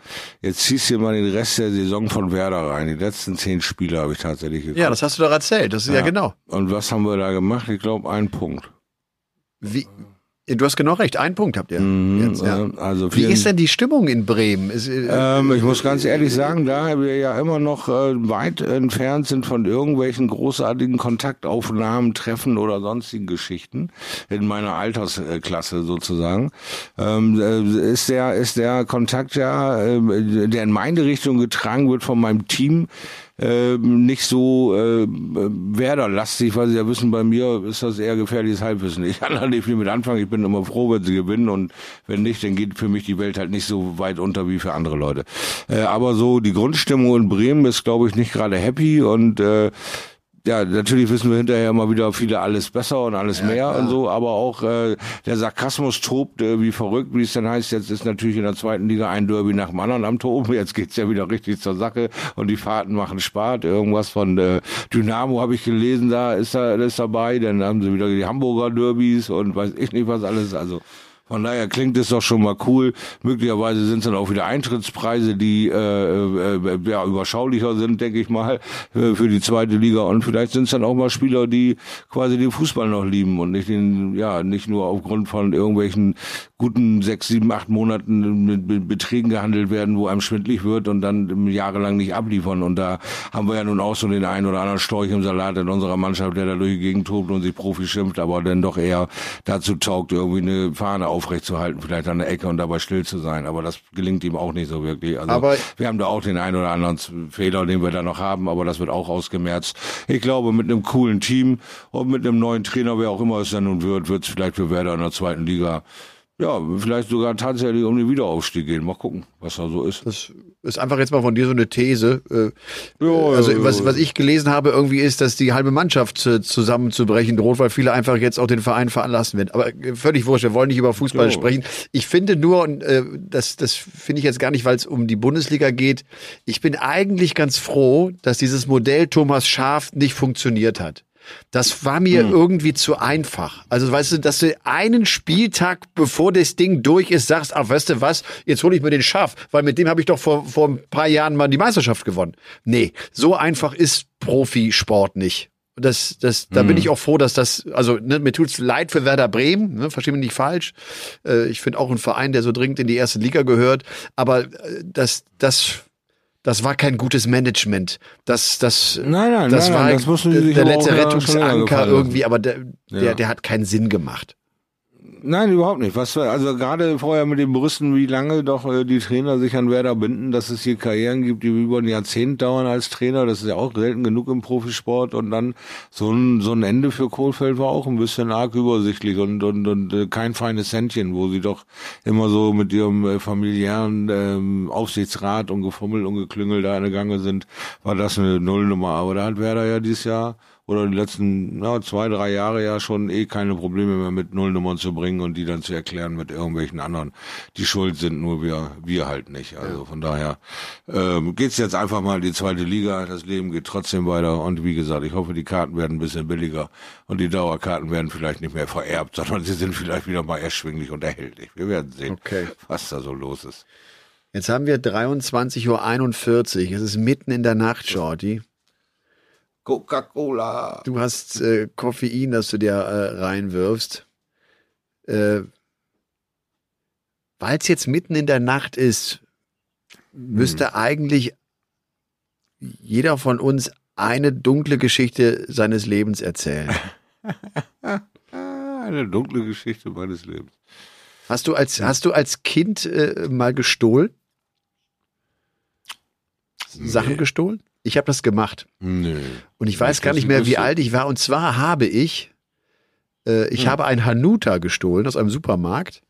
jetzt ziehst du mal den Rest der Saison von Werder rein. Die letzten zehn Spiele habe ich tatsächlich geguckt. Ja, das hast du doch erzählt. Das ist ja, genau. Und was haben wir da gemacht? Ich glaube, ein Punkt. Wie, du hast genau recht. Einen Punkt habt ihr. Mhm, jetzt, ja. Also Wie ist denn die Stimmung in Bremen? Ist, äh, Ähm, ich muss ganz ehrlich sagen, da wir ja immer noch äh, weit entfernt sind von irgendwelchen großartigen Kontaktaufnahmen, Treffen oder sonstigen Geschichten in meiner Altersklasse sozusagen, ähm, äh, ist der ist der Kontakt ja, der in meine Richtung getragen wird von meinem Team. Ähm, nicht so äh, Werder-lastig, weil sie ja wissen, bei mir ist das eher gefährliches Halbwissen. Ich kann da nicht viel mit anfangen, ich bin immer froh, wenn sie gewinnen und wenn nicht, dann geht für mich die Welt halt nicht so weit unter wie für andere Leute. Äh, aber so die Grundstimmung in Bremen ist, glaube ich, nicht gerade happy und äh, ja, natürlich wissen wir hinterher immer wieder viele alles besser und alles mehr und so, aber auch äh, der Sarkasmus tobt äh, wie verrückt, wie es dann heißt. Jetzt ist natürlich in der zweiten Liga ein Derby nach dem anderen am Toben. Jetzt geht's ja wieder richtig zur Sache und die Fahrten machen Spaß. Irgendwas von äh, Dynamo habe ich gelesen, da ist da ist dabei. Dann haben sie wieder die Hamburger Derbys und weiß ich nicht was alles. Also von daher klingt es doch schon mal cool. Möglicherweise sind es dann auch wieder Eintrittspreise, die äh, äh, ja, überschaulicher sind, denke ich mal, äh, für die zweite Liga. Und vielleicht sind es dann auch mal Spieler, die quasi den Fußball noch lieben und nicht den, ja, nicht nur aufgrund von irgendwelchen guten sechs, sieben, acht Monaten mit Be- Beträgen gehandelt werden, wo einem schwindlig wird und dann jahrelang nicht abliefern. Und da haben wir ja nun auch so den einen oder anderen Storch im Salat in unserer Mannschaft, der da durch die Gegend tobt und sich Profi schimpft, aber dann doch eher dazu taugt, irgendwie eine Fahne aufrechtzuerhalten, vielleicht an der Ecke und dabei still zu sein. Aber das gelingt ihm auch nicht so wirklich. Also Aber- wir haben da auch den einen oder anderen Fehler, den wir da noch haben, aber das wird auch ausgemerzt. Ich glaube, mit einem coolen Team und mit einem neuen Trainer, wer auch immer es dann nun wird, wird es vielleicht für Werder in der zweiten Liga ja, vielleicht sogar tatsächlich um den Wiederaufstieg gehen. Mal gucken, was da so ist. Das ist einfach jetzt mal von dir so eine These. Äh, also ja, was, was ich gelesen habe, irgendwie ist, dass die halbe Mannschaft äh, zusammenzubrechen droht, weil viele einfach jetzt auch den Verein veranlassen werden. Aber äh, völlig wurscht, wir wollen nicht über Fußball Ja. sprechen. Ich finde nur, und äh, das, das finde ich jetzt gar nicht, weil es um die Bundesliga geht, ich bin eigentlich ganz froh, dass dieses Modell Thomas Schaaf nicht funktioniert hat. Das war mir Hm. irgendwie zu einfach. Also weißt du, dass du einen Spieltag, bevor das Ding durch ist, sagst, ach, weißt du was, jetzt hole ich mir den Schaf, weil mit dem habe ich doch vor, vor ein paar Jahren mal die Meisterschaft gewonnen. Nee, so einfach ist Profisport nicht. Das, das, da bin ich auch froh, dass das, also ne, mir tut's leid für Werder Bremen, ne, versteh mich nicht falsch. Äh, ich finde auch ein Verein, der so dringend in die erste Liga gehört, aber äh, das, das, das war kein gutes Management. Das, das, Nein, nein, das nein, war nein, das der, der letzte Rettungsanker irgendwie, aber der, der, Ja. der hat keinen Sinn gemacht. Nein, überhaupt nicht. Was also gerade vorher mit den Brüsten, wie lange doch äh, die Trainer sich an Werder binden, dass es hier Karrieren gibt, die über ein Jahrzehnt dauern als Trainer, das ist ja auch selten genug im Profisport und dann so ein so ein Ende für Kohlfeld war auch ein bisschen arg übersichtlich und und, und äh, kein feines Händchen, wo sie doch immer so mit ihrem äh, familiären ähm, Aufsichtsrat und gefummelt und geklüngelt da eine Gange sind, war das eine Nullnummer. Aber da hat Werder ja dieses Jahr oder die letzten ja, zwei, drei Jahre ja schon eh keine Probleme mehr mit Nullnummern zu bringen und die dann zu erklären mit irgendwelchen anderen, die schuld sind, nur wir, wir halt nicht. Also von daher ähm, geht's jetzt einfach mal in die zweite Liga, das Leben geht trotzdem weiter und wie gesagt, ich hoffe, die Karten werden ein bisschen billiger und die Dauerkarten werden vielleicht nicht mehr vererbt, sondern sie sind vielleicht wieder mal erschwinglich und erhältlich. Wir werden sehen, Okay. was da so los ist. Jetzt haben wir 23.41 Uhr. Es ist mitten in der Nacht, Shorty. Coca-Cola. Du hast äh, Koffein, das du dir äh, reinwirfst. Äh, Weil es jetzt mitten in der Nacht ist, müsste eigentlich jeder von uns eine dunkle Geschichte seines Lebens erzählen. Eine dunkle Geschichte meines Lebens. Hast du als, hast du als Kind äh, mal gestohlen? Sachen gestohlen? Ich habe das gemacht. Nö. Und ich weiß gar nicht ich mehr, wie alt ich war. Und zwar habe ich, äh, ich habe ein Hanuta gestohlen aus einem Supermarkt.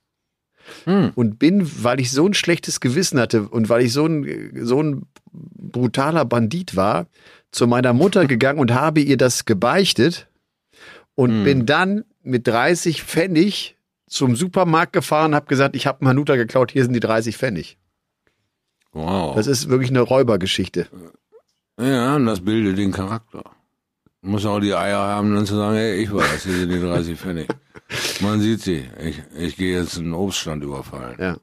Und bin, weil ich so ein schlechtes Gewissen hatte und weil ich so ein, so ein brutaler Bandit war, zu meiner Mutter gegangen und habe ihr das gebeichtet und bin dann mit 30 Pfennig zum Supermarkt gefahren, habe gesagt, ich habe einen Hanuta geklaut, hier sind die 30 Pfennig. Wow. Das ist wirklich eine Räubergeschichte. Ja, und das bildet den Charakter. Du musst auch die Eier haben, dann zu sagen, hey, ich war das, hier sind die 30 Pfennig. Man sieht sie. Ich, ich gehe jetzt einen Obststand überfallen. Ja.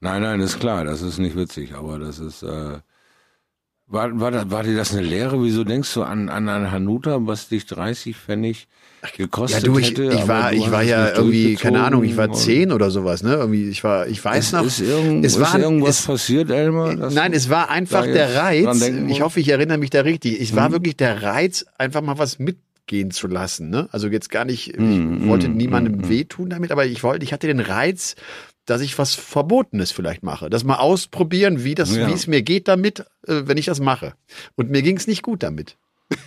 Nein, nein, ist klar, das ist nicht witzig, aber das ist, äh, war, war, da- war dir das eine Lehre? Wieso denkst du an, an ein Hanuta, was dich 30 Pfennig Ja, gekostet du, ich, hätte? ich war, ich war es ja irgendwie, keine Ahnung, ich war zehn oder sowas, ne? Irgendwie, ich war, ich weiß Ist, noch. ist, irgend, es war- irgendwas es- passiert, Elmar? dass Nein, es war einfach der Reiz. Ich hoffe, ich erinnere mich da richtig. Es war Mhm. wirklich der Reiz, einfach mal was mitgehen zu lassen. Ne? Also jetzt gar nicht, ich wollte mhm, niemandem mhm. wehtun damit, aber ich wollte, ich hatte den Reiz, dass ich was Verbotenes vielleicht mache. Das mal ausprobieren, wie das, Ja. wie es mir geht damit, äh, wenn ich das mache. Und mir ging es nicht gut damit.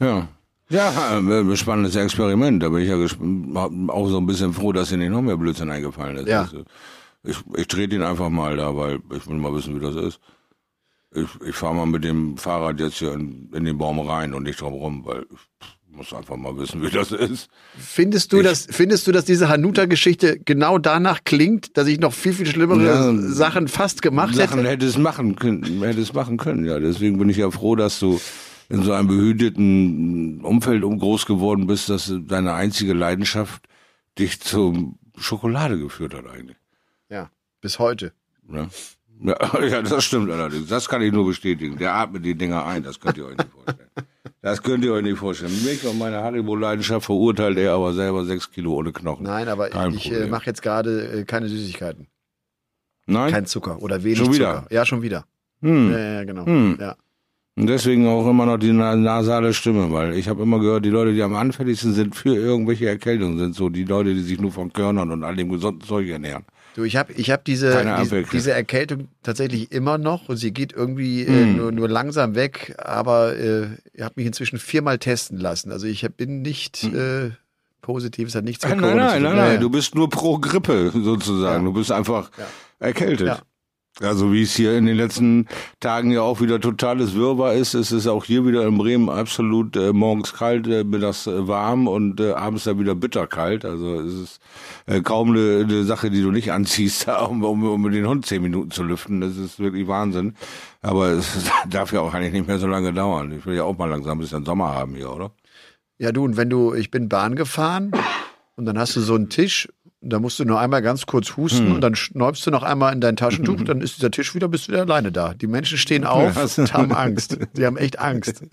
Ja. Ja, äh, spannendes Experiment. Da bin ich ja auch so ein bisschen froh, dass dir nicht noch mehr Blödsinn eingefallen ist. Ja. Also, Ich, ich trete ihn einfach mal da, weil ich will mal wissen, wie das ist. Ich, ich fahre mal mit dem Fahrrad jetzt hier in, in den Baum rein und nicht drum rum, weil ich muss einfach mal wissen, wie das ist. Findest du, Ich- dass, findest du, dass diese Hanuta-Geschichte genau danach klingt, dass ich noch viel, viel schlimmere Ja, Sachen fast gemacht Sachen hätte? hätte es machen können, hätte es machen können, ja. Deswegen bin ich ja froh, dass du in so einem behüteten Umfeld um groß geworden bist, dass deine einzige Leidenschaft dich zum Schokolade geführt hat eigentlich. Ja, bis heute. Ne? Ja, ja, das stimmt allerdings. Das kann ich nur bestätigen. Der atmet die Dinger ein, das könnt ihr euch nicht vorstellen. Das könnt ihr euch nicht vorstellen. Mich und meine Haribo-Leidenschaft verurteilt er aber selber sechs Kilo ohne Knochen. Nein, aber Kein ich äh, mache jetzt gerade äh, keine Süßigkeiten. Nein? Kein Zucker oder wenig Schon wieder? Zucker. Ja, schon wieder. hm. Ja, ja, genau. Hm. Ja. Und deswegen auch immer noch die na- nasale Stimme, weil ich habe immer gehört, die Leute, die am anfälligsten sind für irgendwelche Erkältungen, sind so die Leute, die sich nur von Körnern und all dem gesunden Zeug ernähren. Du, ich habe ich hab diese, diese, diese Erkältung tatsächlich immer noch und sie geht irgendwie äh, Hm. nur, nur langsam weg, aber äh, ich habe mich inzwischen viermal testen lassen. Also ich hab- bin nicht äh, positiv, es hat nichts mit. Nein, Corona nein, zu nein, tun. nein, Ja, ja. du bist nur pro Grippe sozusagen. Ja. Du bist einfach Ja. erkältet. Ja. Also wie es hier in den letzten Tagen ja auch wieder totales Wirrwarr ist, ist es auch hier wieder in Bremen absolut äh, morgens kalt, äh, mittags äh, warm und äh, abends dann wieder bitterkalt. Also es ist äh, kaum eine, eine Sache, die du nicht anziehst, um, um, um den Hund zehn Minuten zu lüften. Das ist wirklich Wahnsinn. Aber es darf ja auch eigentlich nicht mehr so lange dauern. Ich will ja auch mal langsam ein bisschen Sommer haben hier, oder? ja, du, und wenn du, ich bin Bahn gefahren und dann hast du so einen Tisch, da musst du nur einmal ganz kurz husten Hm. und dann schneubst du noch einmal in dein Taschentuch, dann ist dieser Tisch wieder, bist du wieder alleine da. Die Menschen stehen auf und haben Angst. Die haben echt Angst.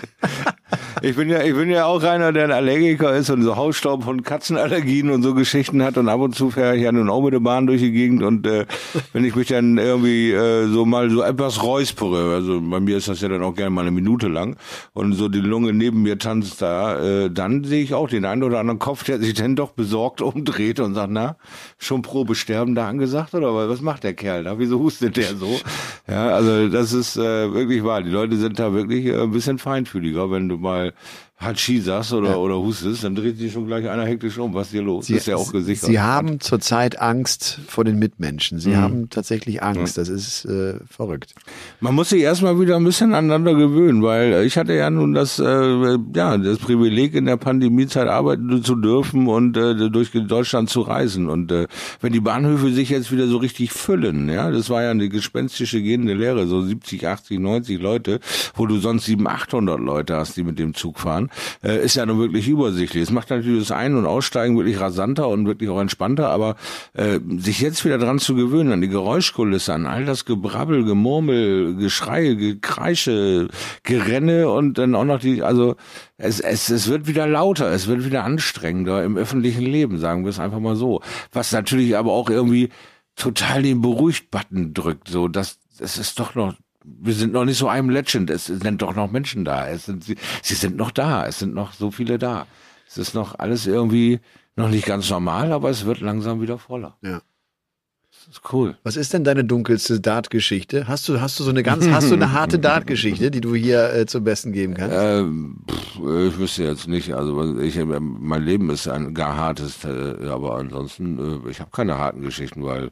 Ich bin ja, ich bin ja auch einer, der ein Allergiker ist und so Hausstaub und Katzenallergien und so Geschichten hat und ab und zu fahre ich ja nun auch mit der Bahn durch die Gegend und äh, wenn ich mich dann irgendwie äh, so mal so etwas räuspere, also bei mir ist das ja dann auch gerne mal eine Minute lang und so die Lunge neben mir tanzt da, äh, dann sehe ich auch den einen oder anderen Kopf, der sich dann doch besorgt umdreht und sagt, na, schon Probesterben da angesagt oder was was macht der Kerl da? Wieso hustet der so? Ja, also das ist äh, wirklich wahr. Die Leute sind da wirklich äh, ein bisschen feinfühliger, wenn du mal Hatschi sagst oder, oder hustest, dann dreht sich schon gleich einer hektisch um. Was ist hier los? das ist ja auch gesichert. Sie haben zurzeit Angst vor den Mitmenschen. Mhm. Sie haben tatsächlich Angst. Das ist äh, verrückt. Man muss sich erstmal wieder ein bisschen aneinander gewöhnen, weil ich hatte ja nun das, äh, ja, das Privileg in der Pandemiezeit arbeiten zu dürfen und äh, durch Deutschland zu reisen. Und äh, wenn die Bahnhöfe sich jetzt wieder so richtig füllen, ja, das war ja eine gespenstische gehende Lehre, so 70, 80, 90 Leute, wo du sonst 700, 800 Leute hast, die mit dem Zug fahren, äh, ist ja nun wirklich übersichtlich. Es macht natürlich das Ein- und Aussteigen wirklich rasanter und wirklich auch entspannter, aber äh, sich jetzt wieder dran zu gewöhnen, an die Geräuschkulisse, an all das Gebrabbel, Gemurmel, Geschrei, Gekreische, Gerenne und dann auch noch die, also es, es, es wird wieder lauter, es wird wieder anstrengender im öffentlichen Leben, sagen wir es einfach mal so. Was natürlich aber auch irgendwie total den Beruhigt-Button drückt, so dass es ist doch noch wir sind noch nicht so einem Legend. Es sind doch noch Menschen da. Es sind, sie, sie sind noch da. Es sind noch so viele da. Es ist noch alles irgendwie noch nicht ganz normal, aber es wird langsam wieder voller. Ja. Das ist cool. Was ist denn deine dunkelste Dart-Geschichte? Hast du, hast du so eine ganz, hast du eine harte Dart-Geschichte, die du hier äh, zum Besten geben kannst? Ähm, pff, ich wüsste jetzt nicht. Also ich, mein Leben ist ein gar hartes, äh, aber ansonsten, äh, ich habe keine harten Geschichten, weil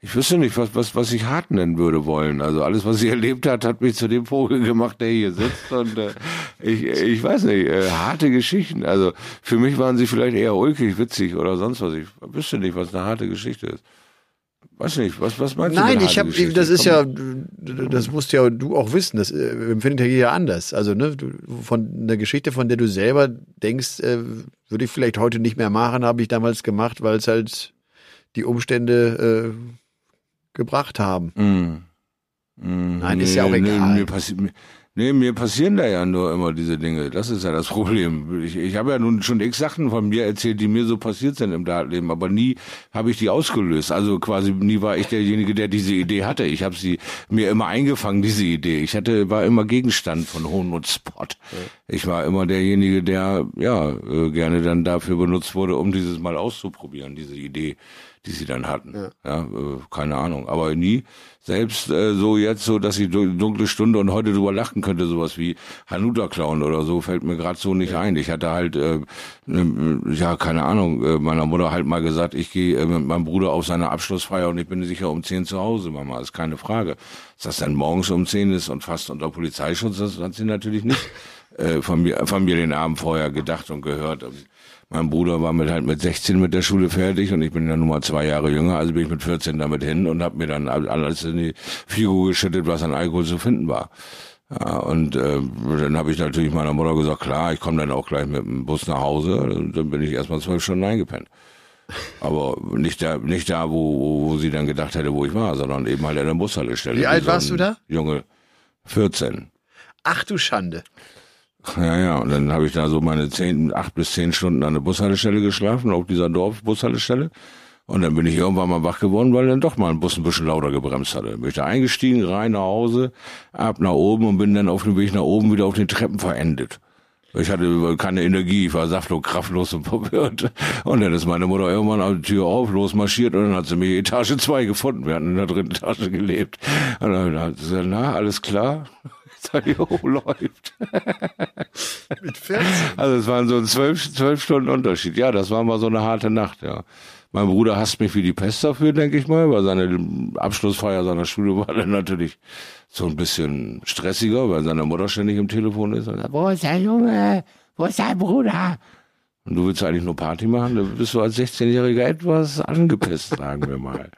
ich wüsste nicht, was, was, was ich hart nennen würde wollen. Also alles, was sie erlebt hat, hat mich zu dem Vogel gemacht, der hier sitzt. Und äh, ich, ich weiß nicht, äh, harte Geschichten. Also für mich waren sie vielleicht eher ulkig, witzig oder sonst was. Ich wüsste nicht, was eine harte Geschichte ist. Weiß nicht, was, was meinst Nein, du? ich habe, das ist ja, das musst ja du auch wissen, das äh, empfindet ja jeder anders. Also, ne, du, von einer Geschichte, von der du selber denkst, äh, würde ich vielleicht heute nicht mehr machen, habe ich damals gemacht, weil es halt die Umstände äh, gebracht haben. Mm. Mm, Nein, ist ja auch egal. mir, passi mir, nee, mir passieren da ja nur immer diese Dinge. Das ist ja das Problem. Ich, ich habe ja nun schon x Sachen von mir erzählt, die mir so passiert sind im Datleben, aber nie habe ich die ausgelöst. Also quasi nie war ich derjenige, der diese Idee hatte. Ich habe sie mir immer eingefangen, diese Idee. Ich hatte war immer Gegenstand von Hohn und Spot. Ich war immer derjenige, der ja äh, gerne dann dafür benutzt wurde, um dieses mal auszuprobieren, diese Idee die sie dann hatten. Ja, ja äh, keine Ahnung. Aber nie selbst äh, so jetzt so, dass ich dunkle Stunde und heute drüber lachen könnte, sowas wie Hanuta klauen oder so, fällt mir gerade so nicht ja. ein. Ich hatte halt, äh, ne, ja, keine Ahnung, äh, meiner Mutter halt mal gesagt, ich gehe äh, mit meinem Bruder auf seine Abschlussfeier und ich bin sicher um zehn zu Hause, Mama, ist keine Frage. Dass das dann morgens um zehn ist und fast unter Polizeischutz, das hat sie natürlich nicht äh, von mir, von mir den Abend vorher gedacht und gehört. Mein Bruder war mit halt mit 16 mit der Schule fertig und ich bin ja nun mal zwei Jahre jünger, also bin ich mit 14 damit hin und habe mir dann alles in die Figur geschüttet, was an Alkohol zu finden war. Ja, und äh, dann habe ich natürlich meiner Mutter gesagt, klar, ich komme dann auch gleich mit dem Bus nach Hause. Und dann bin ich erstmal zwölf Stunden eingepennt. Aber nicht da, nicht da, wo, wo sie dann gedacht hätte, wo ich war, sondern eben halt an der Bushaltestelle. Wie alt warst du da? Junge, 14. Ach du Schande. Ja, ja, und dann habe ich da so meine zehn, acht bis zehn Stunden an der Bushaltestelle geschlafen, auf dieser Dorfbushaltestelle. Und dann bin ich irgendwann mal wach geworden, weil dann doch mal ein Bus ein bisschen lauter gebremst hatte. Bin ich da eingestiegen, rein nach Hause, ab nach oben und bin dann auf dem Weg nach oben wieder auf den Treppen verendet. Ich hatte keine Energie, ich war saftlos, kraftlos und verwirrt. Und dann ist meine Mutter irgendwann an die Tür auf, losmarschiert und dann hat sie mich Etage zwei gefunden. Wir hatten in der dritten Etage gelebt. Und dann hat sie gesagt, na, alles klar? Sag ich, oh, läuft. Mit 14? Also es waren so zwölf, zwölf Stunden Unterschied. Ja, das war mal so eine harte Nacht, ja. Mein Bruder hasst mich wie die Pest dafür, denke ich mal, weil seine Abschlussfeier seiner Schule war dann natürlich so ein bisschen stressiger, weil seine Mutter ständig im Telefon ist und sagt, wo ist der Junge? Wo ist dein Bruder? Und du willst eigentlich nur Party machen, dann bist du als 16-Jähriger etwas angepisst, sagen wir mal.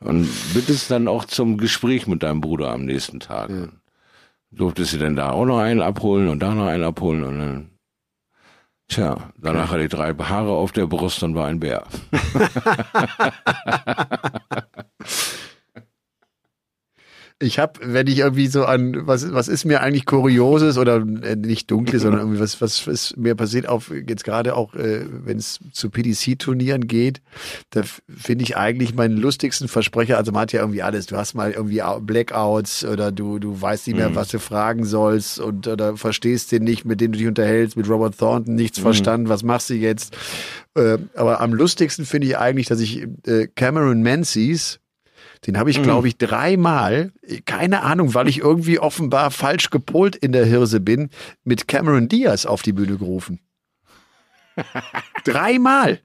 Und bittest dann auch zum Gespräch mit deinem Bruder am nächsten Tag. Ja durfte sie dann da auch noch einen abholen und da noch einen abholen und dann, tja, danach hatte ich drei Haare auf der Brust und war ein Bär. ich habe, wenn ich irgendwie so an, was, was ist mir eigentlich Kurioses oder äh, nicht Dunkles, sondern irgendwie was, was ist mir passiert, auf jetzt gerade auch, äh, wenn es zu PDC-Turnieren geht, da finde ich eigentlich meinen lustigsten Versprecher, also man hat ja irgendwie alles, du hast mal irgendwie Blackouts oder du, du weißt nicht mehr, mhm. was du fragen sollst und oder verstehst den nicht, mit dem du dich unterhältst, mit Robert Thornton nichts mhm. verstanden, was machst du jetzt? Äh, aber am lustigsten finde ich eigentlich, dass ich äh, Cameron Menzies, den habe ich, mhm. glaube ich, dreimal, keine Ahnung, weil ich irgendwie offenbar falsch gepolt in der Hirse bin, mit Cameron Diaz auf die Bühne gerufen. dreimal.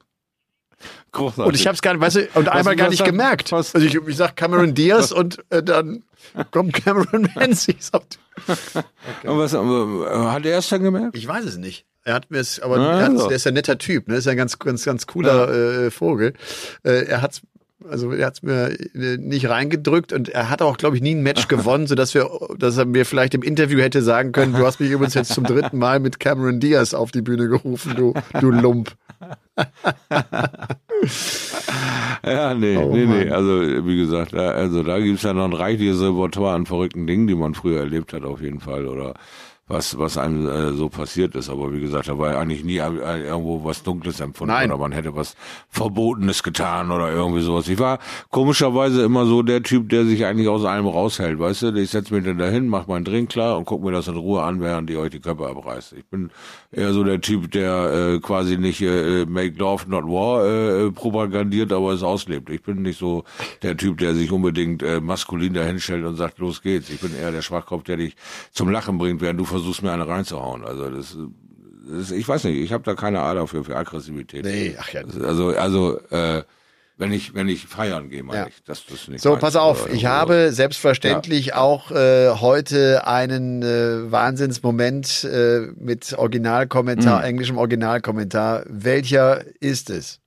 Großartig. Und ich habe es gar nicht, weißt du, und einmal gar nicht gemerkt. Was? Also ich, ich sag Cameron Diaz und äh, dann kommt Cameron Menzies auf. Okay. Und was hat er es dann gemerkt? Ich weiß es nicht. Er hat mir es, aber also. hat, der ist ja ein netter Typ, ne? Ist ja ein ganz, ganz, ganz cooler ja. äh, Vogel. Äh, er hat also er hat es mir äh, nicht reingedrückt und er hat auch, glaube ich, nie ein Match gewonnen, sodass wir, dass er mir vielleicht im Interview hätte sagen können, du hast mich übrigens jetzt zum dritten Mal mit Cameron Diaz auf die Bühne gerufen, du, du Lump. ja, nee, oh, nee, Mann. nee. Also, wie gesagt, also da gibt's ja noch ein reichliches Repertoire an verrückten Dingen, die man früher erlebt hat, auf jeden Fall. Oder was, was einem äh, so passiert ist. Aber wie gesagt, da war eigentlich nie äh, irgendwo was Dunkles empfunden Nein. oder man hätte was Verbotenes getan oder irgendwie sowas. Ich war komischerweise immer so der Typ, der sich eigentlich aus allem raushält, weißt du? Ich setze mich dann dahin, mach meinen Drink klar und guck mir das in Ruhe an, während die euch die Köpfe abreißt. Ich bin eher so der Typ, der äh, quasi nicht äh, Make Love Not War äh, propagandiert, aber es auslebt. Ich bin nicht so der Typ, der sich unbedingt äh, maskulin dahinstellt und sagt, los geht's. Ich bin eher der Schwachkopf, der dich zum Lachen bringt, während du versuchst mir eine reinzuhauen. Also das, das ich weiß nicht, ich habe da keine Ader für, für Aggressivität. Nee, ach ja. Also, also, äh, Wenn ich, wenn ich feiern gehe, meine Ja. ich. Das, das nicht So, pass auf, Oder- ich oder- habe selbstverständlich auch äh, heute einen äh, Wahnsinnsmoment äh, mit Originalkommentar, englischem Originalkommentar. Welcher ist es?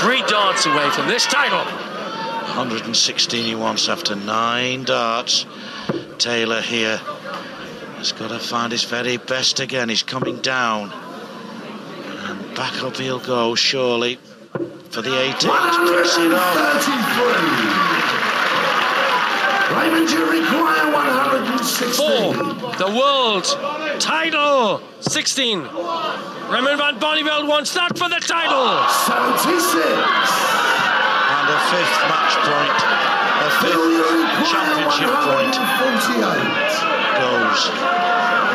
Three darts away from this title. 116 he wants after nine darts. Taylor here has got to find his very best again. He's coming down. And back up he'll go, surely, for the 18th. Press it. Raymond, you require 160. For the world title. 16. Raymond van Bonneveld wants that for the title. 76. And a fifth match point. A fifth championship point 148. goes.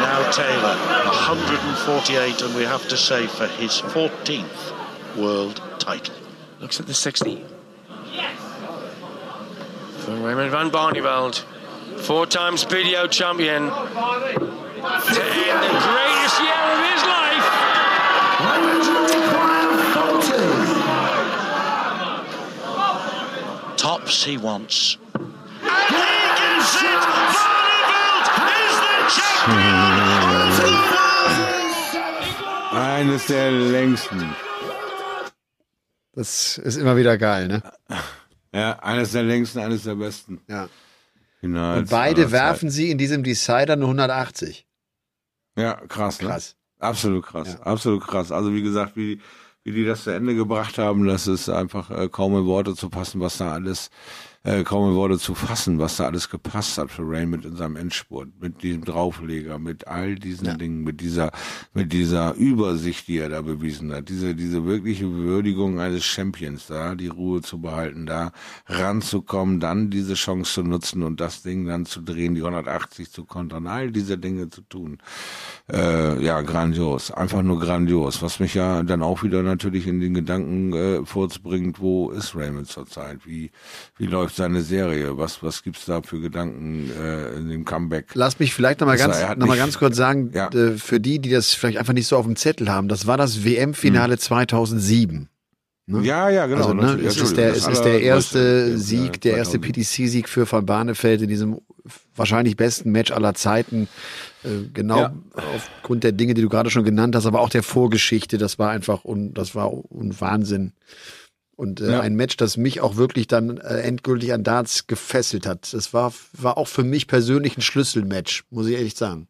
Now Taylor, 148, and we have to say for his 14th world title. Looks at the 60. For Raymond van Barneveld, four times video champion, to end the greatest year of his life. Tops he wants. And he gets it! Barneveld is the champion of the world! Eines der längsten. Das ist immer wieder geil, ne? Ja, eines der längsten, eines der besten. Ja. Finals Und beide werfen sie in diesem Decider nur 180. Zeiten. Ja, krass, ne? Krass. Absolut krass, absolut krass. Also wie gesagt, wie, wie die das zu Ende gebracht haben, das ist einfach äh, kaum in Worte zu passen, was da alles, äh, kaum Worte zu fassen, was da alles gepasst hat für Raymond in seinem Endspurt, mit diesem Draufleger, mit all diesen Dingen, mit dieser, mit dieser Übersicht, die er da bewiesen hat, diese, diese wirkliche Würdigung eines Champions, da die Ruhe zu behalten, da ranzukommen, dann diese Chance zu nutzen und das Ding dann zu drehen, die 180 zu kontern, all diese Dinge zu tun. Äh, ja, grandios, einfach nur grandios, was mich ja dann auch wieder natürlich in den Gedanken äh, vorzubringt, wo ist Raymond zurzeit, wie, wie läuft seine Serie, was, was gibt's da für Gedanken äh, in dem Comeback? Lass mich vielleicht nochmal war- ganz, noch mal ganz kurz sagen, Ja. äh, für die, die das vielleicht einfach nicht so auf dem Zettel haben, das war das WM-Finale 2007. Ja, ja, genau. also, ne, es ist der, es ist der erste Sieg, der erste 2000. PDC-Sieg für Van Barneveld in diesem wahrscheinlich besten Match aller Zeiten. Äh, genau Ja. aufgrund der Dinge, die du gerade schon genannt hast, aber auch der Vorgeschichte, das war einfach un, das war un Wahnsinn. Und äh, Ja. ein Match, das mich auch wirklich dann äh, endgültig an Darts gefesselt hat. Das war, war auch für mich persönlich ein Schlüsselmatch, muss ich ehrlich sagen.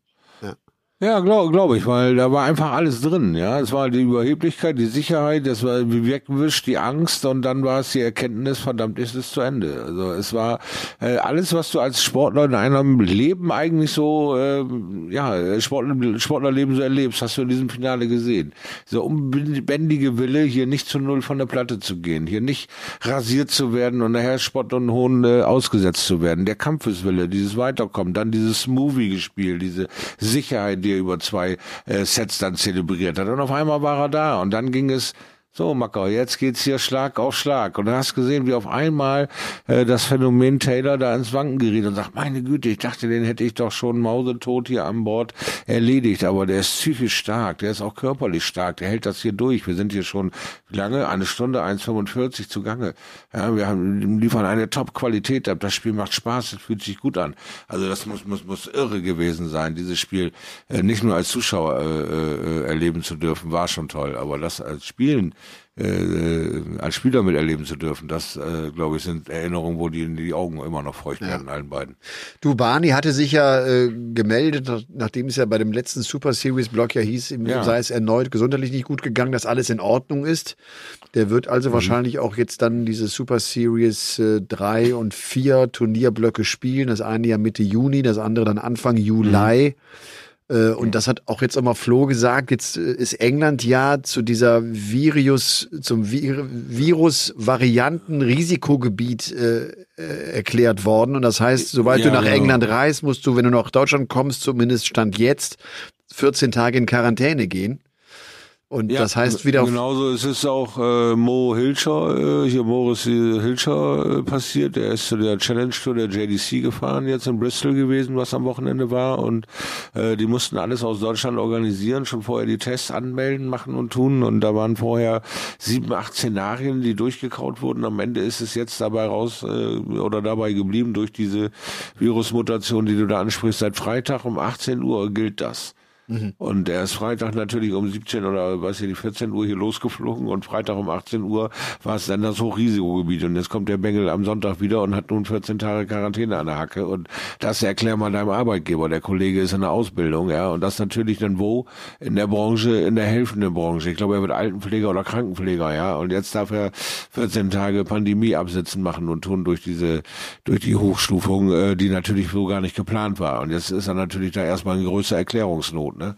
Ja, glaube glaub ich, weil da war einfach alles drin, ja. Es war die Überheblichkeit, die Sicherheit, das war wie weggewischt, die Angst und dann war es die Erkenntnis, verdammt ist es zu Ende. Also es war äh, alles, was du als Sportler in einem Leben eigentlich so, äh, ja, Sportler, Sportlerleben so erlebst, hast du in diesem Finale gesehen. So unbändige Wille, hier nicht zu Null von der Platte zu gehen, hier nicht rasiert zu werden und nachher Spott und Hohn äh, ausgesetzt zu werden. Der Kampfeswille, dieses Weiterkommen, dann dieses Movie-Gespiel, diese Sicherheit, die er über zwei äh, Sets dann zelebriert hat. Und auf einmal war er da und dann ging es so, Macker, jetzt geht's hier Schlag auf Schlag. Und du hast gesehen, wie auf einmal äh, das Phänomen Taylor da ins Wanken geriet und sagt, meine Güte, ich dachte, den hätte ich doch schon mausetot hier an Bord erledigt. Aber der ist psychisch stark, der ist auch körperlich stark, der hält das hier durch. Wir sind hier schon, lange? Eine Stunde, 1,45 zugange. Ja, wir haben, liefern eine Top-Qualität ab. Das Spiel macht Spaß, das fühlt sich gut an. Also das muss, muss, muss irre gewesen sein, dieses Spiel äh, nicht nur als Zuschauer äh, äh, erleben zu dürfen, war schon toll. Aber das als Spielen äh, als Spieler miterleben zu dürfen, das, äh, glaube ich, sind Erinnerungen, wo die, die Augen immer noch feucht werden, allen beiden. Du, Barney hatte sich ja äh, gemeldet, nach- nachdem es ja bei dem letzten Super Series Block ja hieß, ihm Ja. sei es erneut gesundheitlich nicht gut gegangen, dass alles in Ordnung ist. Der wird also Mhm. wahrscheinlich auch jetzt dann diese Super Series äh, 3 und 4 Turnierblöcke spielen. Das eine ja Mitte Juni, das andere dann Anfang Juli. Äh, Und das hat auch jetzt immer Flo gesagt, jetzt äh, ist England ja zu dieser Virus, zum Vir Virus-Varianten-Risikogebiet äh, äh, erklärt worden. Und das heißt, sobald Ja, du nach genau. England reist, musst du, wenn du nach Deutschland kommst, zumindest Stand jetzt, 14 Tage in Quarantäne gehen. Und das heißt wieder Genauso ist es auch äh, Mo Hilscher, äh, hier Morris Hilscher äh, passiert. Der ist zu der Challenge Tour der JDC gefahren, jetzt in Bristol gewesen, was am Wochenende war. Und äh, die mussten alles aus Deutschland organisieren, schon vorher die Tests anmelden, machen und tun. Und da waren vorher sieben, acht Szenarien, die durchgekaut wurden. Am Ende ist es jetzt dabei raus äh, oder dabei geblieben durch diese Virusmutation, die du da ansprichst. Seit Freitag um 18 Uhr gilt das. Und er ist Freitag natürlich um 17 oder weiß ich nicht, 14 Uhr hier losgeflogen und Freitag um 18 Uhr war es dann das Hochrisikogebiet. Und jetzt kommt der Bengel am Sonntag wieder und hat nun 14 Tage Quarantäne an der Hacke. Und das erklär mal deinem Arbeitgeber. Der Kollege ist in der Ausbildung, ja. Und das natürlich dann wo? In der Branche, in der helfenden Branche. Ich glaube, er wird Altenpfleger oder Krankenpfleger, ja. Und jetzt darf er 14 Tage Pandemie absitzen machen und tun durch diese, durch die Hochstufung, äh, die natürlich so gar nicht geplant war. Und jetzt ist er natürlich da erstmal eine größere Erklärungsnot, ne?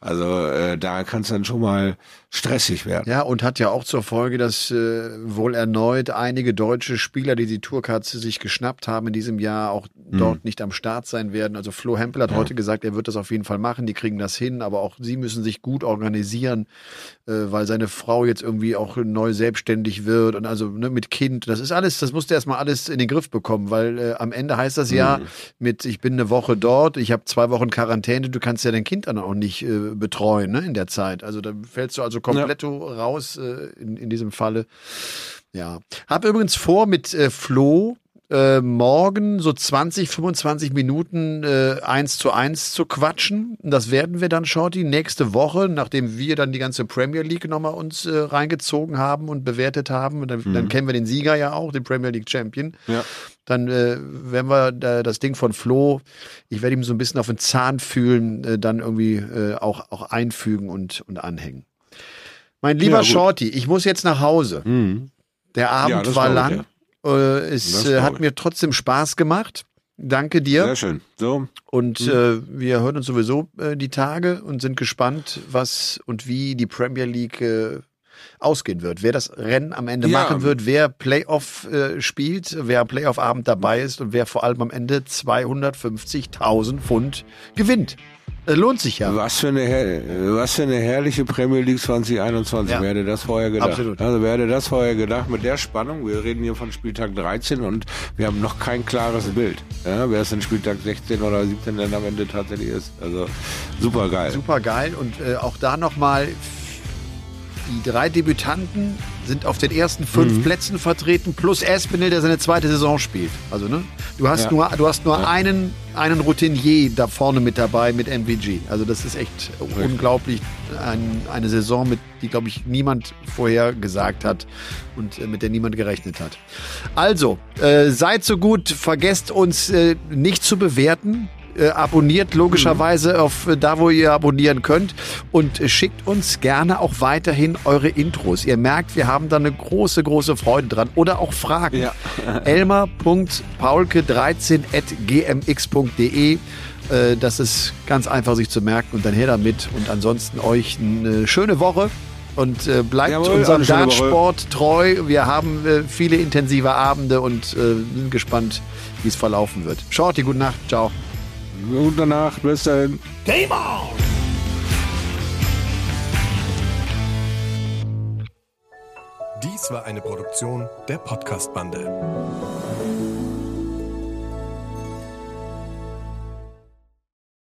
Also äh, da kann es dann schon mal stressig werden. Ja, und hat ja auch zur Folge, dass äh, wohl erneut einige deutsche Spieler, die die Tourkarte sich geschnappt haben in diesem Jahr, auch dort nicht am Start sein werden. Also Flo Hempel hat heute gesagt, er wird das auf jeden Fall machen, die kriegen das hin, aber auch sie müssen sich gut organisieren, äh, weil seine Frau jetzt irgendwie auch neu selbstständig wird und also ne, mit Kind. Das ist alles, das musste erstmal alles in den Griff bekommen, weil äh, am Ende heißt das ja mit, ich bin eine Woche dort, ich habe zwei Wochen Quarantäne, du kannst ja dein Kind dann auch nicht äh, betreuen ne, in der Zeit. Also da fällst du also komplett raus äh, in, in diesem Falle. Ja. Hab übrigens vor mit äh, Flo äh, morgen so 20, 25 Minuten äh, eins zu eins zu quatschen. Das werden wir dann, Shorty, nächste Woche, nachdem wir dann die ganze Premier League nochmal uns äh, reingezogen haben und bewertet haben. Und dann, dann kennen wir den Sieger ja auch, den Premier League Champion. Ja. Dann äh, werden wir äh, das Ding von Flo, ich werde ihm so ein bisschen auf den Zahn fühlen, äh, dann irgendwie äh, auch, auch einfügen und, und anhängen. Mein lieber Ja. Shorty, ich muss jetzt nach Hause. Der Abend Ja, war ich, lang. Äh, es Das äh, glaub hat ich. mir trotzdem Spaß gemacht. Danke dir. Sehr schön. So, Und Mhm. äh, wir hören uns sowieso äh, die Tage und sind gespannt, was und wie die Premier League äh, ausgehen wird. Wer das Rennen am Ende Ja. machen wird, wer Playoff äh, spielt, wer am Playoff-Abend dabei ist und wer vor allem am Ende 250.000 Pfund gewinnt. Äh, lohnt sich ja. was für eine was für eine herrliche Premier League 2021. Ja. Wer hätte das vorher gedacht? Absolut. Also wer hätte das vorher gedacht mit der Spannung? Wir reden hier von Spieltag 13 und wir haben noch kein klares Bild. Ja, wer es in Spieltag 16 oder 17 dann am Ende tatsächlich ist. Also super geil. Super geil. Und äh, auch da nochmal, die drei Debütanten sind auf den ersten fünf Mhm. Plätzen vertreten, plus Espinel, der seine zweite Saison spielt. Also, ne? Du hast Ja. nur, du hast nur einen, einen Routinier da vorne mit dabei mit MVG. Also, das ist echt unglaublich. Ein, eine Saison, mit die, glaube ich, niemand vorher gesagt hat und äh, mit der niemand gerechnet hat. Also, äh, seid so gut, vergesst uns äh, nicht zu bewerten äh, abonniert logischerweise auf äh, da, wo ihr abonnieren könnt und äh, schickt uns gerne auch weiterhin eure Intros. Ihr merkt, wir haben da eine große, große Freude dran oder auch Fragen. Ja. elmar.paulke13.gmx.de Äh, Das ist ganz einfach sich zu merken und dann her damit. Und ansonsten euch eine schöne Woche und äh, bleibt Jawohl, unserem. Dartsport treu. Wir haben äh, viele intensive Abende und äh, sind gespannt, wie es verlaufen wird. Shorty, gute Nacht. Ciao. Gute Nacht, bis dahin. Game on! Dies war eine Produktion der Podcast-Bande.